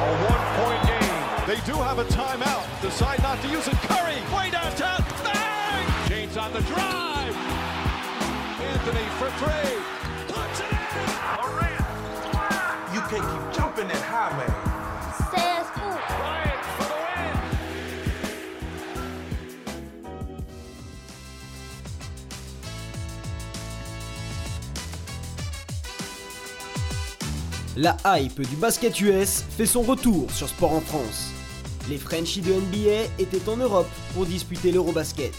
A one-point game. They do have a timeout. Decide not to use it. Curry, way downtown. Bang! James on the drive. Anthony for three. Puts it in. Durant. You can't keep jumping that high, man. La hype du basket US fait son retour sur Sport en France. Les Frenchies de NBA étaient en Europe pour disputer l'Eurobasket.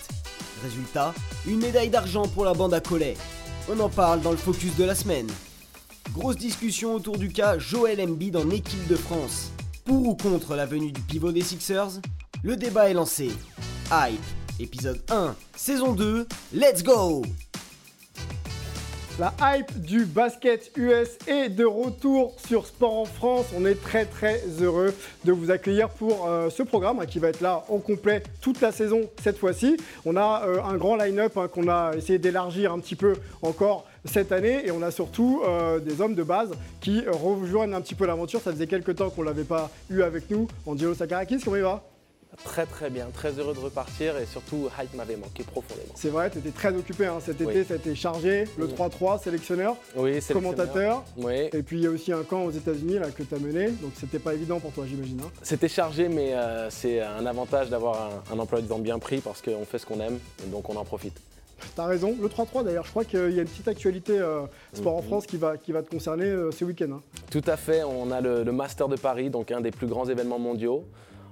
Résultat, une médaille d'argent pour la bande à Collet. On en parle dans le focus de la semaine. Grosse discussion autour du cas Joel Embiid en équipe de France. Pour ou contre la venue du pivot des Sixers? Le débat est lancé. Hype, épisode 1, saison 2, let's go La hype du basket US est de retour sur Sport en France. On est très très heureux de vous accueillir pour euh, ce programme hein, qui va être là en complet toute la saison cette fois-ci. On a euh, un grand line-up hein, qu'on a essayé d'élargir un petit peu encore cette année et on a surtout euh, des hommes de base qui rejoignent un petit peu l'aventure. Ça faisait quelques temps qu'on ne l'avait pas eu avec nous. Angelo Sakarakis, comment il va? Très très bien, très heureux de repartir et surtout Hype m'avait manqué profondément. C'est vrai, tu étais très occupé hein, cet été, Oui. ça a été chargé. Le Oui. 3-3, sélectionneur, Oui, commentateur. Oui, Et puis il y a aussi un camp aux États-Unis là que tu as mené, donc c'était pas évident pour toi, j'imagine. hein. c'était chargé, mais euh, c'est un avantage d'avoir un, un emploi du temps bien pris parce qu'on fait ce qu'on aime, et donc on en profite. T'as raison. Le 3-3 d'ailleurs, je crois qu'il y a une petite actualité euh, sport en Mhm. France qui va, qui va te concerner euh, ce week-end. hein. Tout à fait, on a le, le Master de Paris, donc un des plus grands événements mondiaux.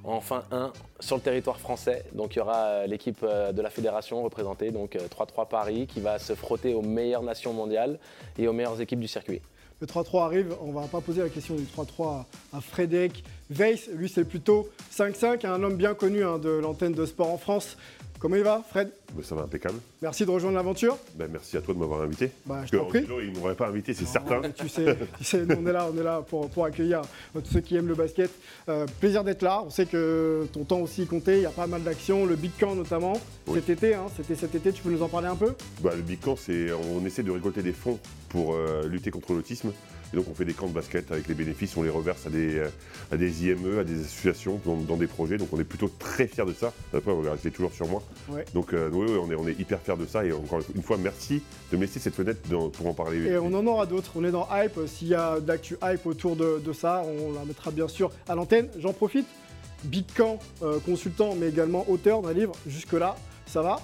Enfin un sur le territoire français. Donc il y aura euh, l'équipe euh, de la fédération représentée, donc euh, 3-3 Paris, qui va se frotter aux meilleures nations mondiales et aux meilleures équipes du circuit. Le 3-3 arrive, on va pas poser la question du 3-3 à, à Frédéric Weiss. Lui, c'est plutôt 5-5, un homme bien connu hein, de l'antenne de sport en France. Comment il va, Fred Bah, ça va impeccable. Merci de rejoindre l'aventure. Ben, merci à toi de m'avoir invité. Parce je t'en prie. Angelo, il ne m'aurait pas invité, c'est certain. Tu sais, tu sais, nous, on est là, on est là pour, pour accueillir euh, tous ceux qui aiment le basket. Euh, plaisir d'être là. On sait que ton temps aussi comptait. Il y a pas mal d'actions, le Big Camp notamment. Oui. Cet été, hein, c'était cet été. Tu peux nous en parler un peu? Le Big Camp, c'est on essaie de récolter des fonds pour euh, lutter contre l'autisme. Et donc on fait des camps de basket avec les bénéfices, on les reverse à des, euh, à des IME, à des associations dans, dans des projets. Donc on est plutôt très fiers de ça. Après, on va rester toujours sur moi. Ouais. Donc euh, oui, oui, on, est, on est hyper fiers de ça. Et encore une fois, merci de me laisser cette fenêtre dans- pour en parler. Et on en aura d'autres. On est dans Hype. S'il y a d'actu Hype autour de, de ça, on la mettra bien sûr à l'antenne. J'en profite. Big Camp, euh, consultant, mais également auteur d'un livre. Jusque-là, ça va?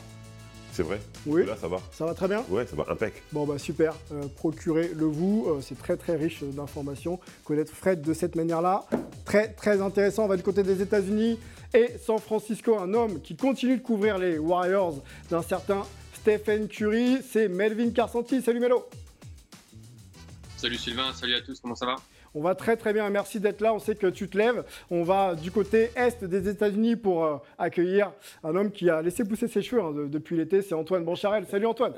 C'est vrai Oui. Là, ça va. Ça va très bien? Ouais, ça va impec. Bon bah super, Euh, procurez-le vous, Euh, c'est très très riche d'informations. Connaître Fred de cette manière-là, très très intéressant. On va du côté des États-Unis et San Francisco, un homme qui continue de couvrir les Warriors d'un certain Stephen Curry, c'est Melvin Carsanti. Salut Melo Salut Sylvain, salut à tous, comment ça va? On va très très bien, merci d'être là. On sait que tu te lèves. On va du côté est des États-Unis pour euh, accueillir un homme qui a laissé pousser ses cheveux hein, de- depuis l'été. C'est Antoine Bancharel. Salut Antoine.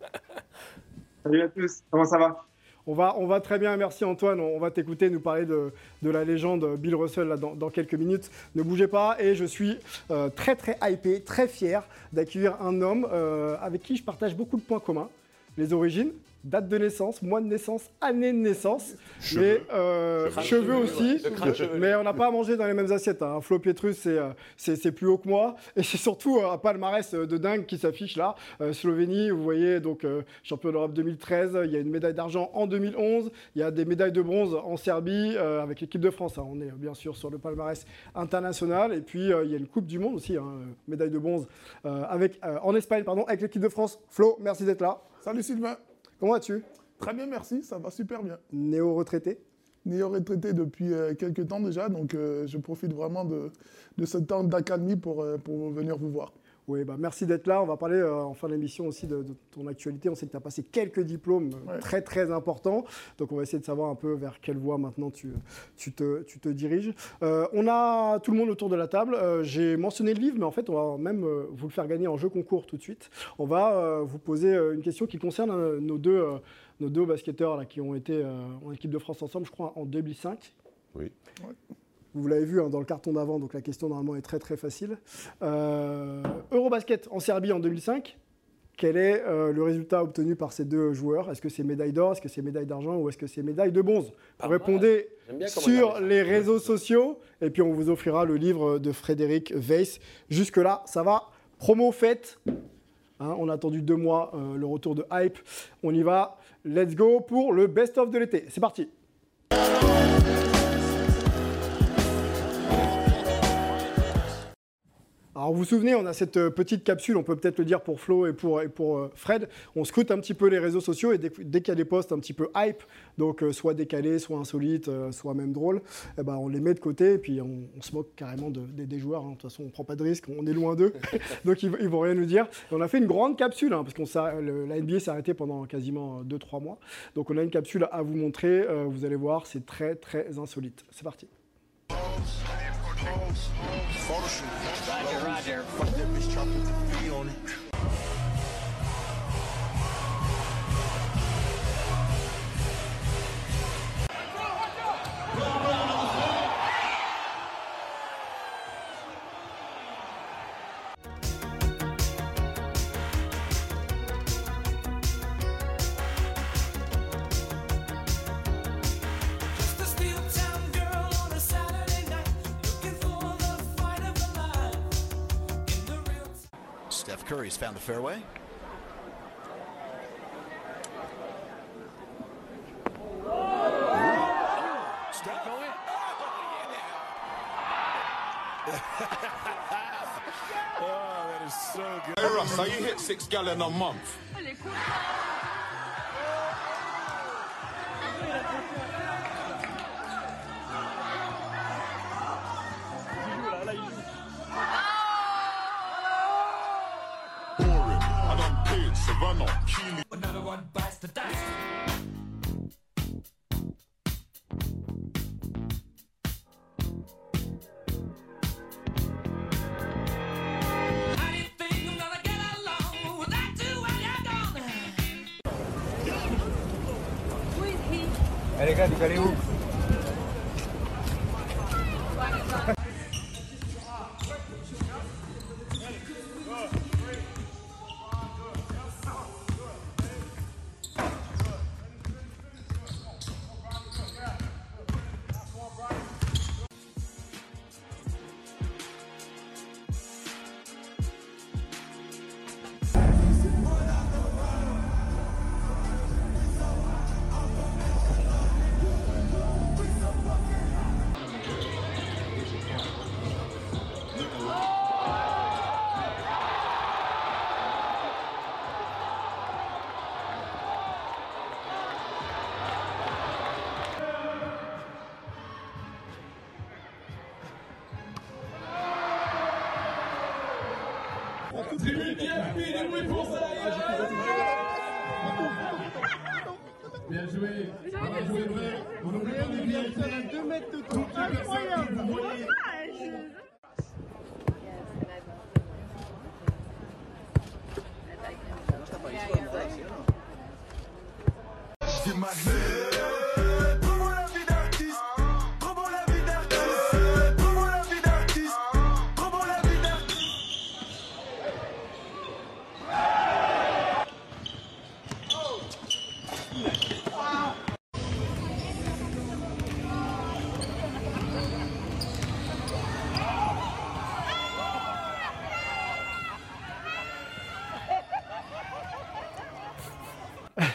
Salut à tous, comment ça va? On va, on va très bien, merci Antoine. On va t'écouter nous parler de, de la légende Bill Russell là, dans, dans quelques minutes. Ne bougez pas et je suis euh, très très hypé, très fier d'accueillir un homme euh, avec qui je partage beaucoup de points communs. Les origines, date de naissance, mois de naissance, année de naissance, mais euh, Cheveux. cheveux aussi. Mais on n'a pas à manger dans les mêmes assiettes. Hein. Flo Pietrus, c'est, euh, c'est, plus haut que moi. Et c'est surtout euh, un palmarès de dingue qui s'affiche là. Euh, Slovénie, vous voyez, donc euh, champion d'Europe 2013. Il y a une médaille d'argent en 2011. Il y a des médailles de bronze en Serbie euh, avec l'équipe de France. hein. On est bien sûr sur le palmarès international. Et puis euh, il y a une Coupe du Monde aussi, hein, médaille de bronze euh, avec, euh, en Espagne, pardon, avec l'équipe de France. Flo, merci d'être là. Salut Sylvain, Comment vas-tu? Très bien merci, ça va super bien. Néo-retraité? Néo-retraité depuis euh, quelques temps déjà, donc euh, je profite vraiment de, de ce temps d'accalmie pour, euh, pour venir vous voir. Oui, bah merci d'être là. On va parler euh, en fin d'émission aussi de, de ton actualité. On sait que tu as passé quelques diplômes euh, Ouais. très très importants. Donc on va essayer de savoir un peu vers quelle voie maintenant tu, tu, te, tu te diriges. Euh, on a tout le monde autour de la table. Euh, J'ai mentionné le livre, mais en fait on va même euh, vous le faire gagner en jeu concours tout de suite. On va euh, vous poser euh, une question qui concerne euh, nos, deux, euh, nos deux basketteurs là, qui ont été euh, en équipe de France ensemble, je crois, en 2005. Oui. Vous l'avez vu hein, dans le carton d'avant, donc la question normalement est très très facile. Euh, Eurobasket en Serbie en 2005. Quel est euh, le résultat obtenu par ces deux joueurs? Est-ce que c'est médaille d'or, est-ce que c'est médaille d'argent? Ou est-ce que c'est médaille de bronze? Vous répondez sur les réseaux sociaux. Et puis on vous offrira le livre de Frédéric Weiss. Jusque-là, ça va. Promo faite. Hein, on a attendu deux mois euh, le retour de Hype. On y va. Let's go pour le best-of de l'été. C'est parti. Alors vous vous souvenez, on a cette euh, petite capsule, on peut peut-être le dire pour Flo et pour, et pour euh, Fred. On scrute un petit peu les réseaux sociaux et dès, dès qu'il y a des posts un petit peu hype, donc euh, soit décalés, soit insolites, soit même drôles, eh ben, on les met de côté et puis on, on se moque carrément de- des- des joueurs. hein. De toute façon, on prend pas de risque, on est loin d'eux, donc ils, ils vont rien nous dire. Et on a fait une grande capsule hein, parce le- la NBA s'est arrêtée pendant quasiment 2-3 mois. Donc on a une capsule à vous montrer. euh, vous allez voir, c'est très très insolite. C'est parti. Photo shoot. Roger, roger. Fuck that bitch, on it. Fairway. Oh, oh, that is so good. Hey Russ, how you hit six gallon a month? normal.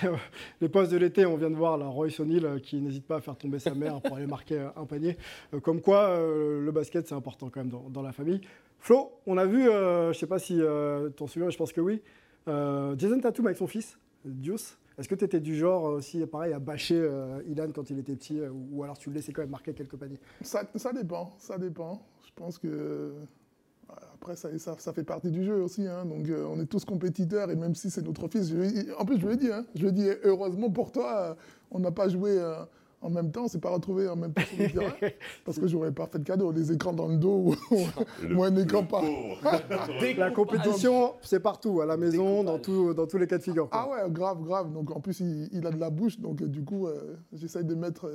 Les postes de l'été, on vient de voir la Royce O'Neal euh, qui n'hésite pas à faire tomber sa mère pour aller marquer euh, un panier. Euh, Comme quoi, le basket, c'est important quand même dans, la famille. Flo, on a vu, je ne sais pas si t'en souviens, je pense que oui, Jason Tatum avec son fils, Deuce. Est-ce que tu étais du genre aussi, pareil, à bâcher Ilan quand il était petit, ou alors tu le laissais quand même marquer quelques paniers? Ça, dépend, ça dépend. Je pense que après ça, ça, ça fait partie du jeu aussi. hein. Donc euh, on est tous compétiteurs et même si c'est notre fils, je en plus je lui ai dit, hein, je lui ai dit heureusement pour toi, euh, on n'a pas joué euh, en même temps, on s'est pas retrouvé en même temps sur le terrain parce que j'aurais pas fait de cadeau, des écrans dans le dos ou, un écran pas. La compétition, c'est partout, à la maison, dans, tout- dans tous les cas de figure. quoi. Ah ouais, grave, grave. Donc en plus il, il a de la bouche, donc du coup euh, j'essaye de mettre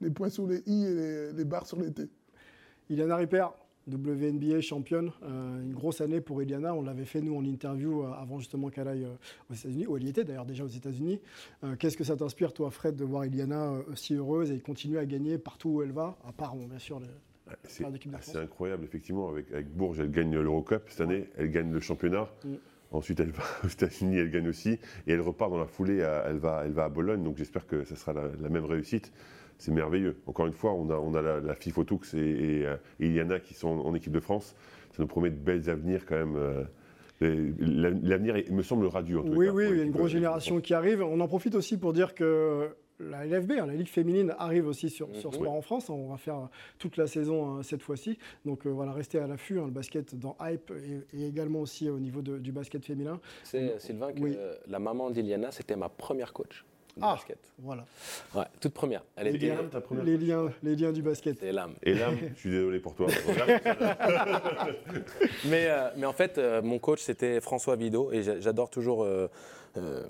les points sur les i et les, les barres sur les t. Iliana Ripper, WNBA championne, euh, une grosse année pour Eliana. On l'avait fait nous en interview euh, avant justement qu'elle aille euh, aux États-Unis, où elle y était d'ailleurs déjà aux États-Unis. Qu'est-ce que ça t'inspire, toi, Fred, de voir Eliana euh, si heureuse et continuer à gagner partout où elle va, à part bon, bien sûr le, C'est Faire d'équipe de c'est incroyable, effectivement. Avec, avec Bourges, elle gagne l'Eurocup cette année, elle gagne le championnat. Mm. Ensuite, elle va aux États-Unis, elle gagne aussi. Et elle repart dans la foulée, à- elle va, elle va à Bologne. Donc j'espère que ça sera la, la même réussite. C'est merveilleux. Encore une fois, on a, on a la, la et, et, euh, et Iliana qui sont en, équipe de France. Ça nous promet de belles avenirs quand même. euh, L'avenir me semble radieux. En tout Oui, cas, oui, il y a une grosse euh, génération qui arrive. On en profite aussi pour dire que la LFB, hein, la Ligue féminine, arrive aussi sur, sur Mhm. Sport en France. On va faire toute la saison hein, cette fois-ci. Donc euh, voilà, restez à l'affût. hein, le basket dans Hype et, et également aussi au niveau de- du basket féminin. Tu sais, Sylvain, que Oui. euh, la maman d'Iliana, c'était ma première coach Ah. basket. Voilà. Ouais, toute première. Elle Les était. liens, ta première les liens, les liens du basket. C'est l'âme. Et là, je suis désolé pour toi. Mais, euh, mais en fait, euh, mon coach, c'était François Vido. Et j'a- j'adore toujours euh, euh,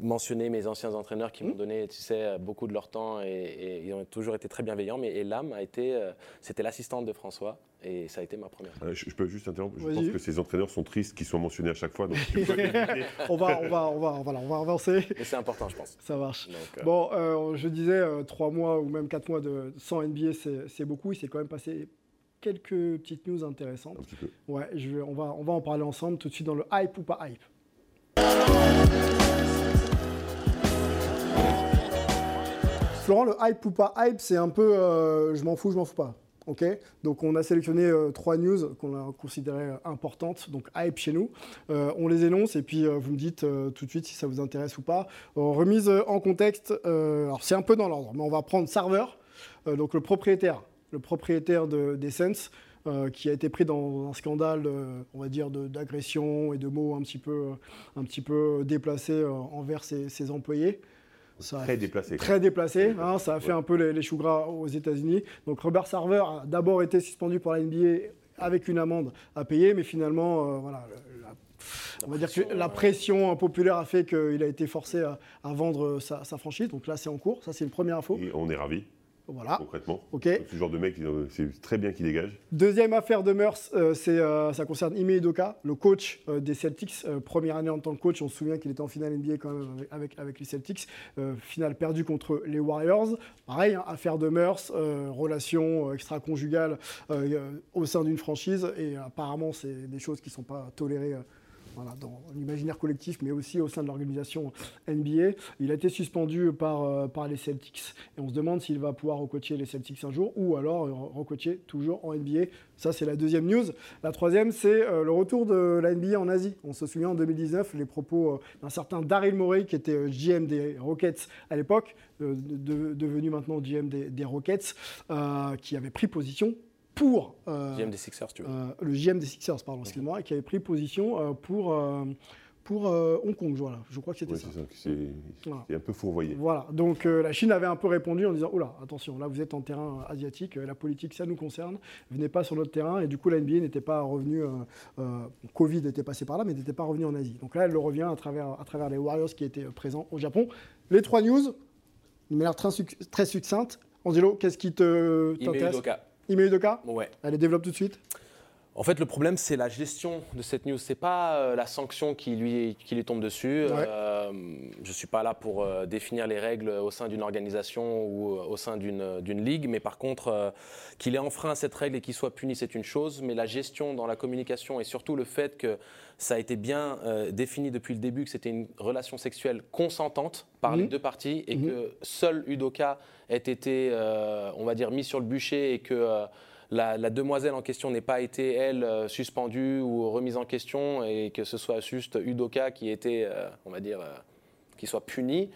mentionner mes anciens entraîneurs qui m'ont donné, tu sais, beaucoup de leur temps et, et ils ont toujours été très bienveillants. Mais Elam a été, euh, c'était l'assistante de François et ça a été ma première. Euh, Je, je peux juste interrompre. Je pense que ces entraîneurs sont tristes qu'ils soient mentionnés à chaque fois. Donc, on, va, on, va, on, va, voilà, on va avancer. Et c'est important, je pense. Ça marche. Donc, euh, Bon, euh, je disais, euh, trois mois ou même quatre mois de, sans NBA, c'est beaucoup. Il s'est quand même passé quelques petites news intéressantes. un petit peu. Ouais, je on, va, on va en parler ensemble tout de suite dans le hype ou pas hype. Florent, le hype ou pas hype, c'est un peu euh, je m'en fous, je m'en fous pas. Ok? Donc on a sélectionné euh, trois news qu'on a considérées euh, importantes, donc hype chez nous. On les énonce et puis vous me dites tout de suite si ça vous intéresse ou pas. Remise en contexte, alors c'est un peu dans l'ordre, mais on va prendre serveur, euh, donc le propriétaire, le propriétaire de, des Sens, euh, qui a été pris dans un scandale, on va dire, d'agression et de mots un petit peu, un petit peu déplacés envers ses employés. Ça Très déplacé. Très déplacé, hein, ça a fait un peu les, les choux gras aux États-Unis. Donc Robert Sarver a d'abord été suspendu par la NBA avec une amende à payer, mais finalement, euh, voilà, la- on va dire que pression, la pression populaire a fait qu'il a été forcé à, à vendre sa, sa franchise. Donc là, c'est en cours. Ça, c'est une première info. Et on est ravis, Voilà. concrètement. Ok. Donc, Ce genre de mec, c'est très bien qu'il dégage. Deuxième affaire de mœurs, euh, c'est, euh, ça concerne Ime Udoka, le coach euh, des Celtics. Première année en tant que coach, on se souvient qu'il était en finale NBA quand même avec, avec, avec les Celtics. Finale perdue contre les Warriors. Pareil, hein, affaire de mœurs, relation extra-conjugale au sein d'une franchise. Et apparemment, c'est des choses qui ne sont pas tolérées. Dans l'imaginaire collectif, mais aussi au sein de l'organisation NBA. Il a été suspendu par, euh, par les Celtics et on se demande s'il va pouvoir recoacher les Celtics un jour ou alors euh, recoacher toujours en NBA. Ça, c'est la deuxième news. La troisième, c'est euh, le retour de la NBA en Asie. On se souvient en 2019 les propos d'un certain Daryl Morey qui était GM des Rockets à l'époque, de- devenu maintenant GM des, Rockets, qui avait pris position pour euh, GM des Sixers, tu vois. euh, le GM des Sixers, pardon, excuse-moi, et qui avait pris position euh, pour, euh, pour euh, Hong Kong, voilà. Je crois que c'était Ouais, ça. c'est Voilà. un peu fourvoyé. Voilà, donc euh, la Chine avait un peu répondu en disant Oula, attention, là vous êtes en terrain euh, asiatique, la politique ça nous concerne, venez pas sur notre terrain. Et du coup, la NBA n'était pas revenue, euh, euh, Covid était passé par là, mais n'était pas revenu en Asie. Donc là, elle le revient à travers, à travers les Warriors qui étaient présents au Japon. Les trois news, de manière très, succ- très succincte. Angelo, qu'est-ce qui te t'intéresse? Udoka. Ime Udoka Ouais. Allez, développe tout de suite. En fait, le problème, c'est la gestion de cette news. C'est pas euh, la sanction qui lui, qui lui tombe dessus. Ouais. Euh, je suis pas là pour euh, définir les règles au sein d'une organisation ou euh, au sein d'une ligue, mais par contre, qu'il ait enfreint cette règle et qu'il soit puni, c'est une chose. Mais la gestion dans la communication et surtout le fait que ça a été bien défini depuis le début que c'était une relation sexuelle consentante par les Mhm. deux parties et Mhm. que seul Udoka ait été, on va dire, mis sur le bûcher et que la, demoiselle en question n'ait pas été, elle, euh, suspendue ou remise en question et que ce soit juste Udoka qui était, euh, on va dire, euh, qui soit puni.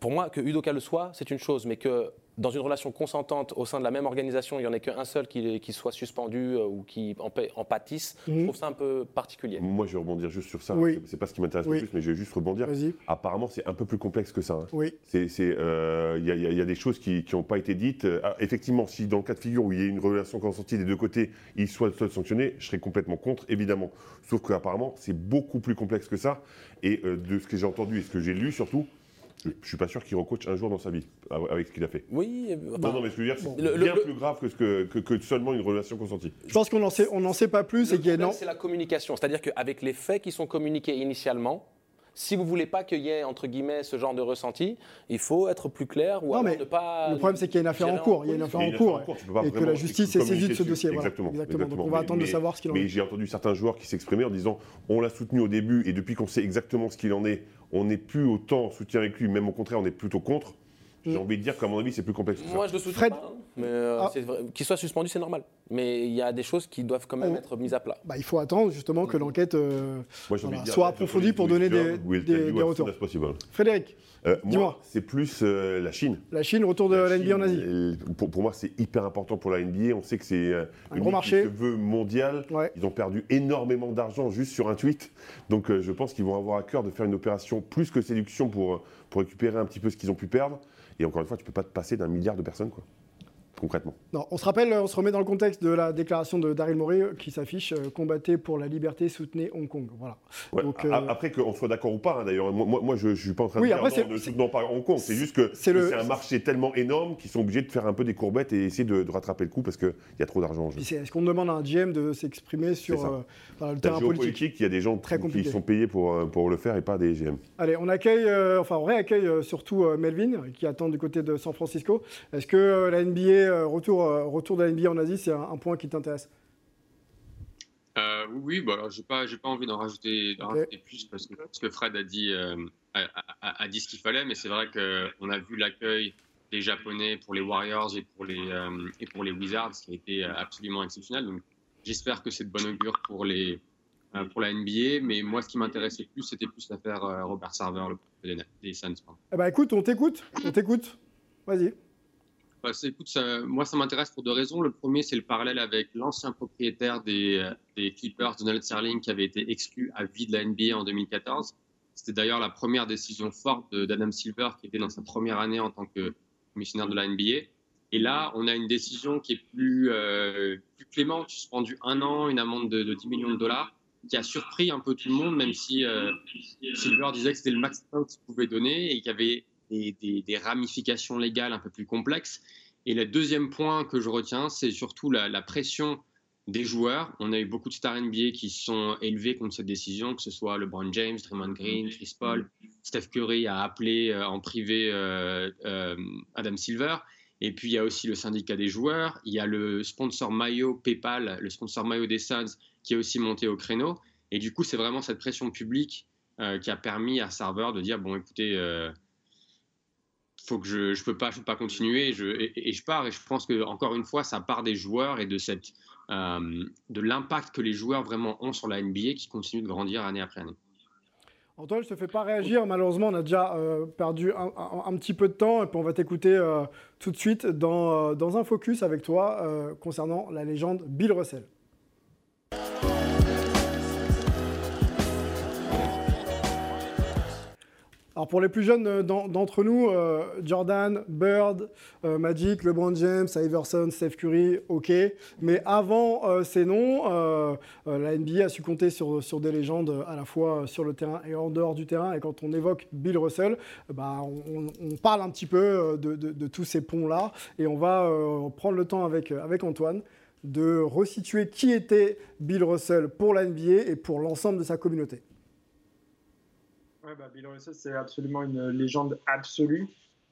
Pour moi, que Udoka le soit, c'est une chose, mais que dans une relation consentante au sein de la même organisation, il n'y en ait qu'un seul qui, qui soit suspendu euh, ou qui en, en pâtisse, je Mhm. trouve ça un peu particulier. Moi, je vais rebondir juste sur ça. Oui. C'est- pas ce qui m'intéresse Oui. le plus, mais je vais juste rebondir. Apparemment, c'est un peu plus complexe que ça. hein. Oui. Euh, Il y, a- y a- y a des choses qui n'ont pas été dites. Euh, ah, effectivement, si dans le cas de figure où il y a une relation consentie des deux côtés, il soit seul sanctionné, je serais complètement contre, évidemment. Sauf qu'apparemment, c'est beaucoup plus complexe que ça. Et euh, de ce que j'ai entendu et ce que j'ai lu surtout, Je, je suis pas sûr qu'il recoach un jour dans sa vie avec ce qu'il a fait. Oui, euh, non, non, mais ce que je veux dire, c'est bien le- plus grave que, ce que, que, que seulement une relation consentie. Je pense qu'on n'en sait, on sait pas plus Le problème, c'est la communication. C'est-à-dire qu'avec les faits qui sont communiqués initialement, si vous voulez pas qu'il y ait, entre guillemets, ce genre de ressenti, il faut être plus clair ou Non, mais ne pas... Le problème, c'est qu'il y a une affaire en cours. Il y a une affaire en cours. Et que la justice est communiquer saisie de ce dossier. voilà. Exactement. Exactement. Donc on va Mais- attendre de mais- savoir ce qu'il en Mais est. j'ai entendu certains joueurs qui s'exprimaient en disant on l'a soutenu au début et depuis qu'on sait exactement ce qu'il en est, on n'est plus autant en soutien avec lui, même au contraire, on est plutôt contre. J'ai envie de dire qu'à mon avis, c'est plus complexe. que ça. Moi, je le soutiens Fred- pas. hein, mais euh, Ah. qu'il soit suspendu, c'est normal. Mais il y a des choses qui doivent quand même On- être mises à plat. Bah, il faut attendre justement que l'enquête euh, voilà, soit approfondie pour donner des, des- retours. Frédéric, Euh, Dis-moi. moi, c'est plus euh, la Chine. la Chine, retour de la NBA en Asie. Euh, Pour, pour moi, c'est hyper important pour la NBA. On sait que c'est euh, Un une gros marché. qui se veut mondiale. Ouais. Ils ont perdu énormément d'argent juste sur un tweet. Donc, euh, je pense qu'ils vont avoir à cœur de faire une opération plus que séduction pour, pour récupérer un petit peu ce qu'ils ont pu perdre. Et encore une fois, tu peux pas te passer d'un milliard de personnes, quoi. Concrètement. Non, on se rappelle, on se remet dans le contexte de la déclaration de Daryl Morey euh, qui s'affiche euh, combattez pour la liberté, soutenez Hong Kong. Voilà. Ouais, Donc, a- euh, Après qu'on soit d'accord ou pas, hein, d'ailleurs, moi, moi, je ne suis pas en train Oui, de après, dire non, ne soutenons pas Hong Kong. C'est juste que c'est le- un marché tellement énorme qu'ils sont obligés de faire un peu des courbettes et essayer de, de rattraper le coup parce qu'il y a trop d'argent en jeu. Est-ce qu'on demande à un GM de s'exprimer sur euh, le terrain politique? il y a des gens Très qui- sont payés pour, pour le faire et pas des GM. Allez, on accueille, enfin on réaccueille surtout Melvin qui attend du côté de San Francisco. Est-ce que la NBA, euh, retour, euh, retour de la NBA en Asie, c'est un, un point qui t'intéresse? Euh, oui, bah alors j'ai pas, j'ai pas envie d'en rajouter, plus parce que, parce que Fred a dit, euh, a, a- a dit ce qu'il fallait, mais c'est vrai qu'on a vu l'accueil des Japonais pour les Warriors et pour les, euh, et pour les Wizards qui a été absolument exceptionnel. Donc j'espère que c'est de bon augure pour, les, pour la NBA, mais moi ce qui m'intéressait plus, c'était plus l'affaire Robert Sarver, le des, des Suns. Eh ben écoute, on t'écoute, on t'écoute. Vas-y. Bah, moi, ça m'intéresse pour deux raisons. Le premier, c'est le parallèle avec l'ancien propriétaire des, euh, Clippers, Donald Sterling, qui avait été exclu à vie de la NBA en 2014. C'était d'ailleurs la première décision forte d'Adam Silver, qui était dans sa première année en tant que commissionnaire de la NBA. Et là, on a une décision qui est plus, euh, plus clémente, suspendu un an, une amende de, de 10 millions de dollars, qui a surpris un peu tout le monde, même si euh, Silver disait que c'était le maximum qu'il pouvait donner et qu'il y avait des ramifications légales un peu plus complexes. Et le deuxième point que je retiens, c'est surtout la, pression des joueurs. On a eu beaucoup de stars NBA qui sont élevés contre cette décision, que ce soit LeBron James, Draymond Green, Chris Paul, Steph Curry a appelé euh, en privé euh, euh, Adam Silver. Et puis il y a aussi le syndicat des joueurs, il y a le sponsor maillot PayPal, le sponsor maillot des Suns, qui est aussi monté au créneau. Et du coup, c'est vraiment cette pression publique qui a permis à Server de dire bon, écoutez, faut que je, je peux pas, pas continuer, et je, pars. Et je pense que encore une fois, ça part des joueurs et de euh, de l'impact que les joueurs vraiment ont sur la NBA qui continue de grandir année après année. Antoine, je te fais pas réagir. Malheureusement, on a déjà euh, perdu un, petit peu de temps et puis on va t'écouter euh, tout de suite dans, dans un focus avec toi concernant la légende Bill Russell. Alors pour les plus jeunes euh, d'en- d'entre nous, euh, Jordan, Bird, euh, Magic, LeBron James, Iverson, Steph Curry, ok. Mais avant ces noms, la NBA a su compter sur, des légendes à la fois sur le terrain et en dehors du terrain. Et quand on évoque Bill Russell, bah, on, parle un petit peu de, tous ces ponts-là. Et on va prendre le temps avec, avec Antoine de resituer qui était Bill Russell pour la NBA et pour l'ensemble de sa communauté. Ouais, bah, Bill Russell, c'est absolument une légende absolue.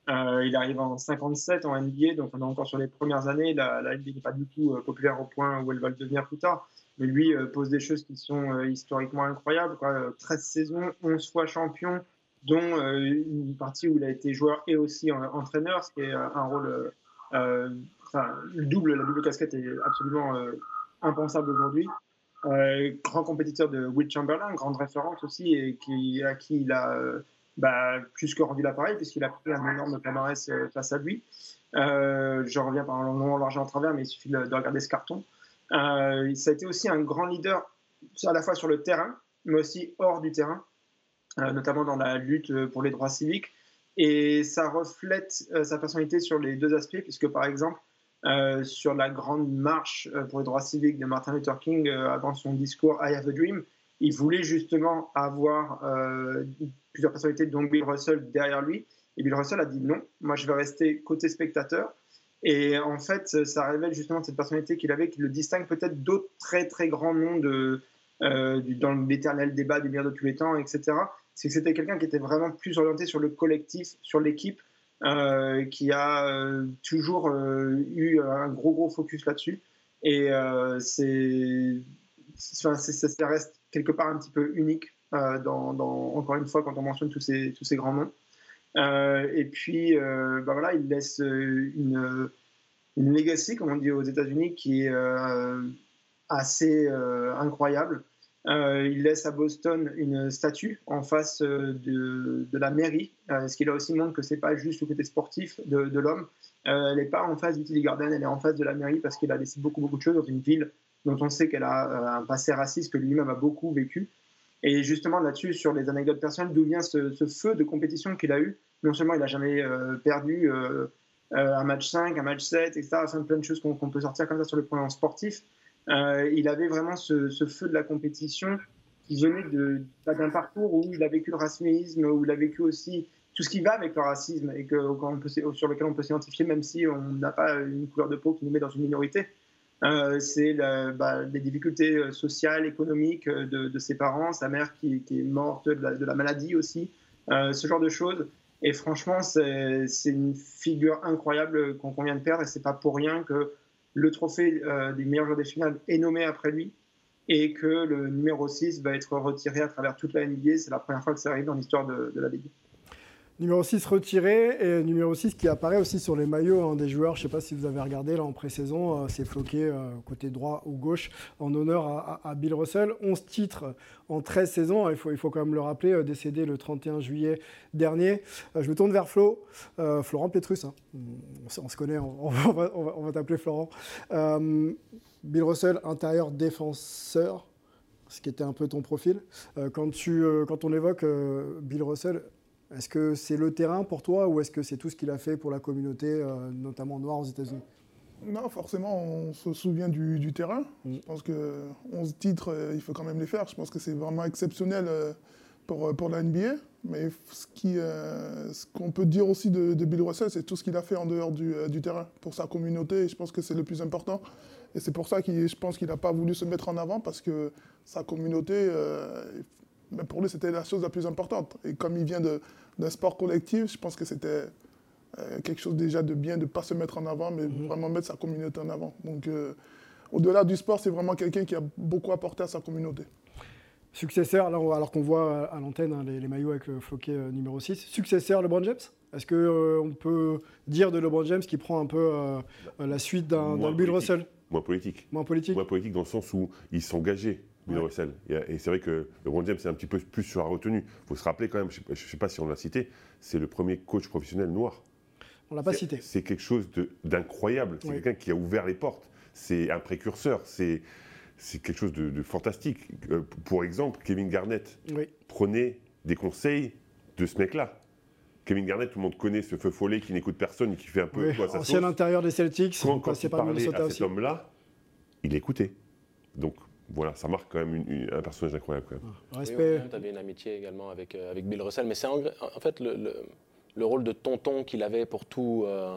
Euh, il arrive en 57 en NBA, donc on est encore sur les premières années. La, NBA n'est pas du tout euh, populaire au point où elle va le devenir plus tard. Mais lui euh, pose des choses qui sont historiquement incroyables. Quoi. Euh, 13 saisons, 11 fois champion, dont une partie où il a été joueur et aussi entraîneur, ce qui est un rôle. enfin, le double, la double casquette est absolument impensable aujourd'hui. Euh, grand compétiteur de Will Chamberlain, grande référence aussi, et à qui il a euh, bah, plus que rendu l'appareil, puisqu'il a pris un énorme palmarès euh, face à lui. Je reviens par un long l'argent en travers, mais il suffit de, de regarder ce carton. Ça a été aussi un grand leader, à la fois sur le terrain, mais aussi hors du terrain, notamment dans la lutte pour les droits civiques. Et ça reflète sa personnalité sur les deux aspects, puisque par exemple, euh, sur la grande marche euh, pour les droits civiques de Martin Luther King euh, avant son discours I Have a Dream, il voulait justement avoir euh, plusieurs personnalités, dont Bill Russell, derrière lui. Et Bill Russell a dit non, moi je vais rester côté spectateur. Et en fait, ça révèle justement cette personnalité qu'il avait, qui le distingue peut-être d'autres très très grands noms de, dans l'éternel débat du meilleur de tous les temps, etc. C'est que c'était quelqu'un qui était vraiment plus orienté sur le collectif, sur l'équipe, euh, qui a euh, toujours euh, eu un gros gros focus là-dessus. Et c'est, ça, ça reste quelque part un petit peu unique, dans, encore une fois, quand on mentionne tous ces, tous ces grands noms. Et puis, bah voilà, il laisse une, une legacy, comme on dit aux États-Unis, qui est assez incroyable. Euh, il laisse à Boston une statue en face euh, de, la mairie, euh, ce qui là aussi montre que c'est pas juste le côté sportif de, l'homme. Elle n'est pas en face du TD Garden, elle est en face de la mairie parce qu'il a laissé beaucoup beaucoup de choses dans une ville dont on sait qu'elle a un passé raciste que lui-même a beaucoup vécu. Et justement là-dessus, sur les anecdotes personnelles, d'où vient ce, feu de compétition qu'il a eu? Non seulement il n'a jamais perdu un match 5, un match 7, etc. Enfin, plein de choses qu'on peut sortir comme ça sur le plan sportif. Euh, il avait vraiment ce, feu de la compétition qui venait de- d'un parcours où il a vécu le racisme, où il a vécu aussi tout ce qui va avec le racisme et sur lequel on peut s'identifier, même si on n'a pas une couleur de peau qui nous met dans une minorité. Euh, c'est bah, les difficultés euh, sociales, économiques de, ses parents, sa mère qui, est morte de la, maladie aussi, ce genre de choses. Et franchement, c'est une figure incroyable qu'on vient de perdre et c'est pas pour rien que le trophée euh, du meilleur joueur des finales est nommé après lui et que le numéro 6 va être retiré à travers toute la NBA. C'est la première fois que ça arrive dans l'histoire de, de la Ligue. Numéro 6 retiré et numéro 6 qui apparaît aussi sur les maillots hein, des joueurs. Je ne sais pas si vous avez regardé là en pré-saison, euh, c'est floqué euh, côté droit ou gauche en honneur à, Bill Russell. 11 titres en 13 saisons, il faut, il faut quand même le rappeler, euh, décédé le 31 juillet dernier. Je me tourne vers Flo, Florent Petrus. hein. On, se- on se connaît, on, va, t'appeler Florent. Bill Russell, intérieur défenseur, ce qui était un peu ton profil. Quand, on évoque Bill Russell, est-ce que c'est le terrain pour toi ou est-ce que c'est tout ce qu'il a fait pour la communauté, euh, notamment noire aux États-Unis? Non, forcément, on se souvient du, du terrain. Je pense que 11 titres, euh, il faut quand même les faire. Je pense que c'est vraiment exceptionnel euh, pour, pour la NBA. Mais ce euh, qu'on peut dire aussi de, de Bill Russell, c'est tout ce qu'il a fait en dehors du, du terrain pour sa communauté. Et je pense que c'est le plus important. Et c'est pour ça que je pense qu'il n'a pas voulu se mettre en avant parce que sa communauté, pour lui, c'était la chose la plus importante. Et comme il vient de- d'un sport collectif, je pense que c'était euh, quelque chose déjà de bien de ne pas se mettre en avant, mais vraiment mettre sa communauté en avant. Donc, euh, au-delà du sport, c'est vraiment quelqu'un qui a beaucoup apporté à sa communauté. Successeur, alors qu'on voit à l'antenne hein, les, les maillots avec le floqué euh, numéro 6. Successeur LeBron James? Est-ce qu'on peut dire de LeBron James qui prend un peu euh, la suite d'un d'un Bill politique. Russell? Moins politique. Moins politique Moins politique dans le sens où il s'engageait, Bill Ouais. Russell. Et, et c'est vrai que LeBron James est un petit peu plus sur la retenue. Il faut se rappeler quand même, je ne sais, pas si on l'a cité, c'est le premier coach professionnel noir. On l'a pas C'est- cité. C'est quelque chose d'incroyable. C'est quelqu'un qui a ouvert les portes. C'est un précurseur. C'est c'est quelque chose de, de fantastique. Euh, pour exemple, Kevin Garnett Oui. prenait des conseils de ce mec-là. Kevin Garnett, tout le monde connaît ce feu follet qui n'écoute personne et qui fait un peu Oui, sa Ancien intérieur des Celtics, Quand, quand il parlait à cet homme-là, il écoutait. Donc voilà, ça marque quand même une- une- un personnage incroyable. Quand même. Respect. tu avais une amitié également avec, euh, avec Bill Russell, mais c'est en, en fait le, le- le rôle de tonton qu'il avait pour tout, euh,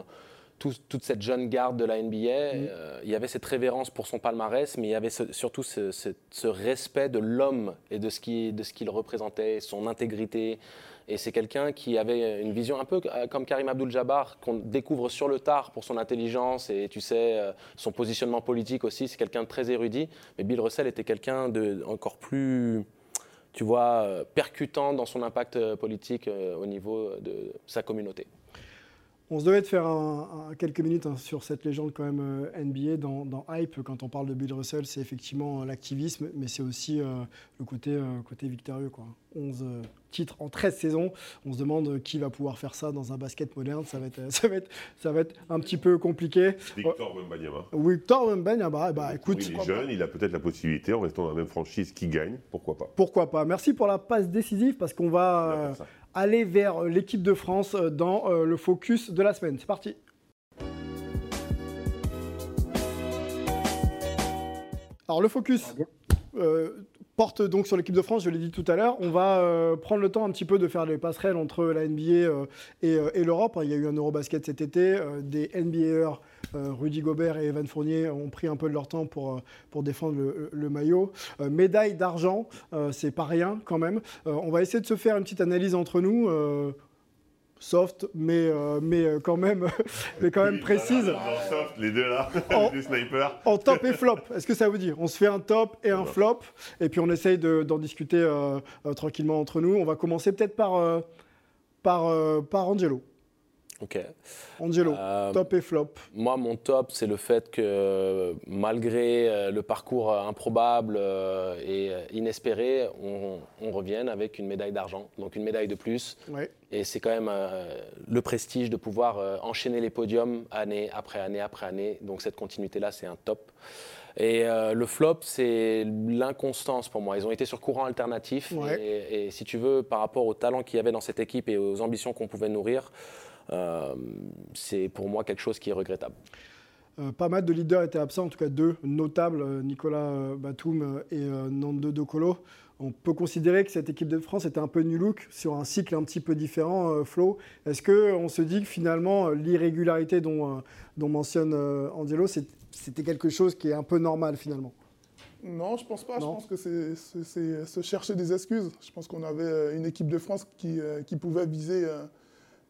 tout- toute cette jeune garde de la NBA. Euh, il y avait cette révérence pour son palmarès, mais il y avait ce- surtout ce, ce- ce respect de l'homme et de ce qui- de ce qu'il représentait, son intégrité. Et c'est quelqu'un qui avait une vision un peu euh, comme Karim Abdul-Jabbar, qu'on découvre sur le tard pour son intelligence et tu sais, euh, son positionnement politique aussi. C'est quelqu'un de très érudit. Mais Bill Russell était quelqu'un de encore plus tu vois, euh, percutant dans son impact politique au niveau de sa communauté. On se devait de faire un- un- quelques minutes hein, sur cette légende quand même euh, NBA dans, dans Hype. Quand on parle de Bill Russell, c'est effectivement euh, l'activisme, mais c'est aussi euh, le côté, côté victorieux. Quoi. 11 euh, titres en 13 saisons. On se demande qui va pouvoir faire ça dans un basket moderne. Ça va être, ça va être, ça va être un petit peu compliqué. Victor Wembanyama. Victor Wembanyama, bah, écoute, il est jeune, il a peut-être la possibilité, en restant dans la même franchise, qui gagne, pourquoi pas? Pourquoi pas? Merci pour la passe décisive parce qu'on va aller vers euh, l'équipe de France euh, dans euh, le focus de la semaine. C'est parti. Alors le focus, euh, porte donc sur l'équipe de France, je l'ai dit tout à l'heure. On va euh, prendre le temps un petit peu de faire les passerelles entre la NBA euh, et, euh, et l'Europe. Il y a eu un Eurobasket cet été. des NBAers, Rudy Gobert et Evan Fournier, ont pris un peu de leur temps pour, pour défendre le, le maillot. Médaille d'argent, c'est pas rien quand même. On va essayer de se faire une petite analyse entre nous. Soft, mais, euh, mais euh, quand même, mais quand même précise. Les deux là, Oh. les deux snipers. En top et flop, est-ce que ça vous dit? On se fait un top et un flop, et puis on essaye de- d'en discuter euh, euh, tranquillement entre nous. On va commencer peut-être par, par, par Angelo. Ok. Angelo, Euh, top et flop. Moi, mon top, c'est le fait que malgré euh, le parcours euh, improbable et inespéré, on, on revienne avec une médaille d'argent, donc une médaille de plus. Ouais. Et c'est quand même euh, le prestige de pouvoir euh, enchaîner les podiums année après année après année. Donc cette continuité-là, c'est un top. Et euh, le flop, c'est l'inconstance pour moi. Ils ont été sur courant alternatif. Ouais. Et, et si tu veux, par rapport au talent qu'il y avait dans cette équipe et aux ambitions qu'on pouvait nourrir, c'est pour moi quelque chose qui est regrettable. Euh, pas mal de leaders étaient absents, en tout cas deux notables, euh, Nicolas euh, Batum euh, et euh, Nando De Colo. On peut considérer que cette équipe de France était un peu new look sur un cycle un petit peu différent, euh, Flo. Est-ce qu'on se dit que finalement euh, l'irrégularité dont, euh, dont mentionne euh, Angelo, c'était quelque chose qui est un peu normal finalement? Non, je pense pas. Non. Je pense que c'est- se chercher des excuses. Je pense qu'on avait euh, une équipe de France qui, euh, qui pouvait viser, euh,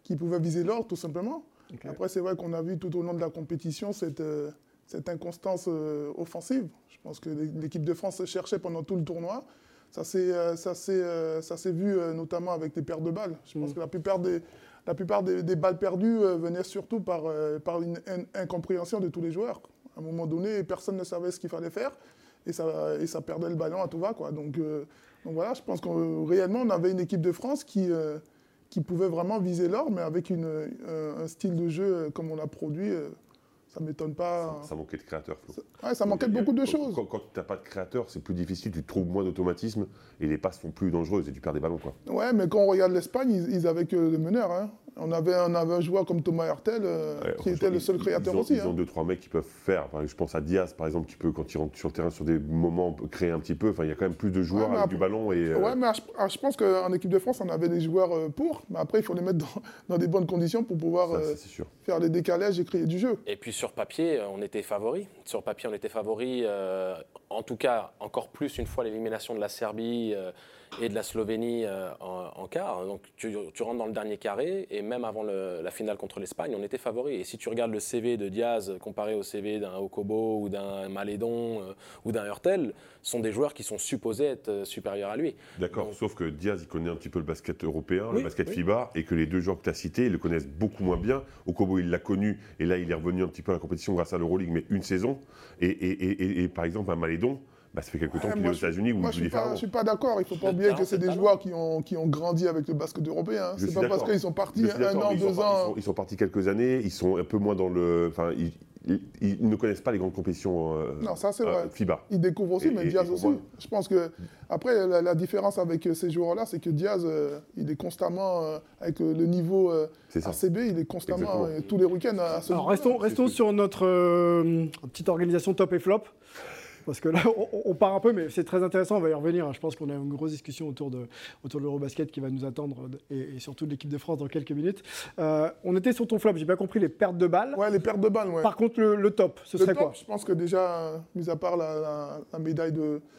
qui pouvait viser l'or, tout simplement. Après, c'est vrai qu'on a vu tout au long de la compétition cette, euh, cette inconstance euh, offensive. Je pense que l'é- l'équipe de France cherchait pendant tout le tournoi. Ça s'est euh, vu notamment avec des pertes de balles. Je pense que la plupart des, la plupart des, des balles perdues venaient surtout par, par une in- incompréhension de tous les joueurs. À un moment donné, personne ne savait ce qu'il fallait faire et ça, et ça perdait le ballon à tout va. Quoi. Donc, donc voilà, je pense qu'on réellement on avait une équipe de France qui, qui pouvait vraiment viser l'or, mais avec une, euh, un style de jeu euh, comme on l'a produit, euh, ça ne m'étonne pas. Ça manquait de créateurs, Flo. Ouais, ça manquait de beaucoup de choses. Quand, quand tu n'as pas de créateur, c'est plus difficile, tu trouves moins d'automatisme et les passes sont plus dangereuses et tu perds des ballons. Quoi. Ouais, mais quand on regarde l'Espagne, ils, ils avaient que le meneur. hein. On, avait, on avait un joueur comme Thomas Hurtel euh, Ouais, qui était le seul créateur ils ont, aussi. Ils hein. ont deux, trois mecs qui peuvent faire. Enfin, je pense à Diaz, par exemple, qui peut, quand il rentre sur le terrain, sur des moments, créer un petit peu. Enfin, il y a quand même plus de joueurs Ouais, avec du ballon. Et, euh, Ouais, mais je, ah, je pense qu'en équipe de France, on avait des joueurs euh, pour, mais après, il faut les mettre dans, dans des bonnes conditions pour pouvoir ça, euh, sûr. faire les décalages et créer du jeu. Et puis sur papier, euh, on était favori. Sur papier, on était favori. euh, en tout cas, encore plus une fois l'élimination de la Serbie euh, et de la Slovénie euh, en, en quart. Donc tu, tu rentres dans le dernier carré et même avant le- la finale contre l'Espagne, on était favori. Et si tu regardes le CV de Diaz comparé au CV d'un Okobo ou d'un Malédon euh, ou d'un Hurtel, ce sont des joueurs qui sont supposés être euh, supérieurs à lui. D'accord, sauf que Diaz, il connaît un petit peu le basket européen, Oui, le basket oui. FIBA, et que les deux joueurs que tu as cités, ils le connaissent beaucoup moins bien. Okobo, il l'a connu, et là, il est revenu un petit peu la compétition grâce à l'Euroleague, mais une saison. Et- et- et par exemple, un Malédon, bah, ça fait quelques temps Ouais, qu'il est moi, aux je- États-Unis Moi, il je est suis pas, pharaon. je suis pas d'accord. Il faut pas oublier que c'est des joueurs qui ont, qui ont grandi avec le basket européen. hein. Suis pas parce qu'ils sont partis un an, ils sont deux ans. Ils sont, ils sont partis quelques années, ils sont un peu moins dans le. Enfin, ils, ils- ils ne connaissent pas les grandes compétitions euh, Non, ça, c'est euh, vrai. FIBA. Il découvre aussi, Et- mais et- Diaz et aussi. Je pense que après la, la différence avec euh, ces joueurs-là, c'est que Diaz, euh, il est constamment euh, avec euh, le niveau euh, C'est ça. ACB, il est constamment euh, tous les week-ends à, à ce Alors restons, restons ce sur notre euh, petite organisation top et flop. Parce que là, on, on part un peu, mais c'est très intéressant, on va y revenir. hein. Je pense qu'on a une grosse discussion autour de, autour de l'Eurobasket qui va nous attendre, et, et surtout de l'équipe de France dans quelques minutes. Euh, on était sur ton flop, j'ai bien compris, les pertes de balles. Ouais, les pertes de balles, ouais. Par contre, le, le top, ce Le serait top, quoi? Je pense que déjà, euh, mis à part la, la- la médaille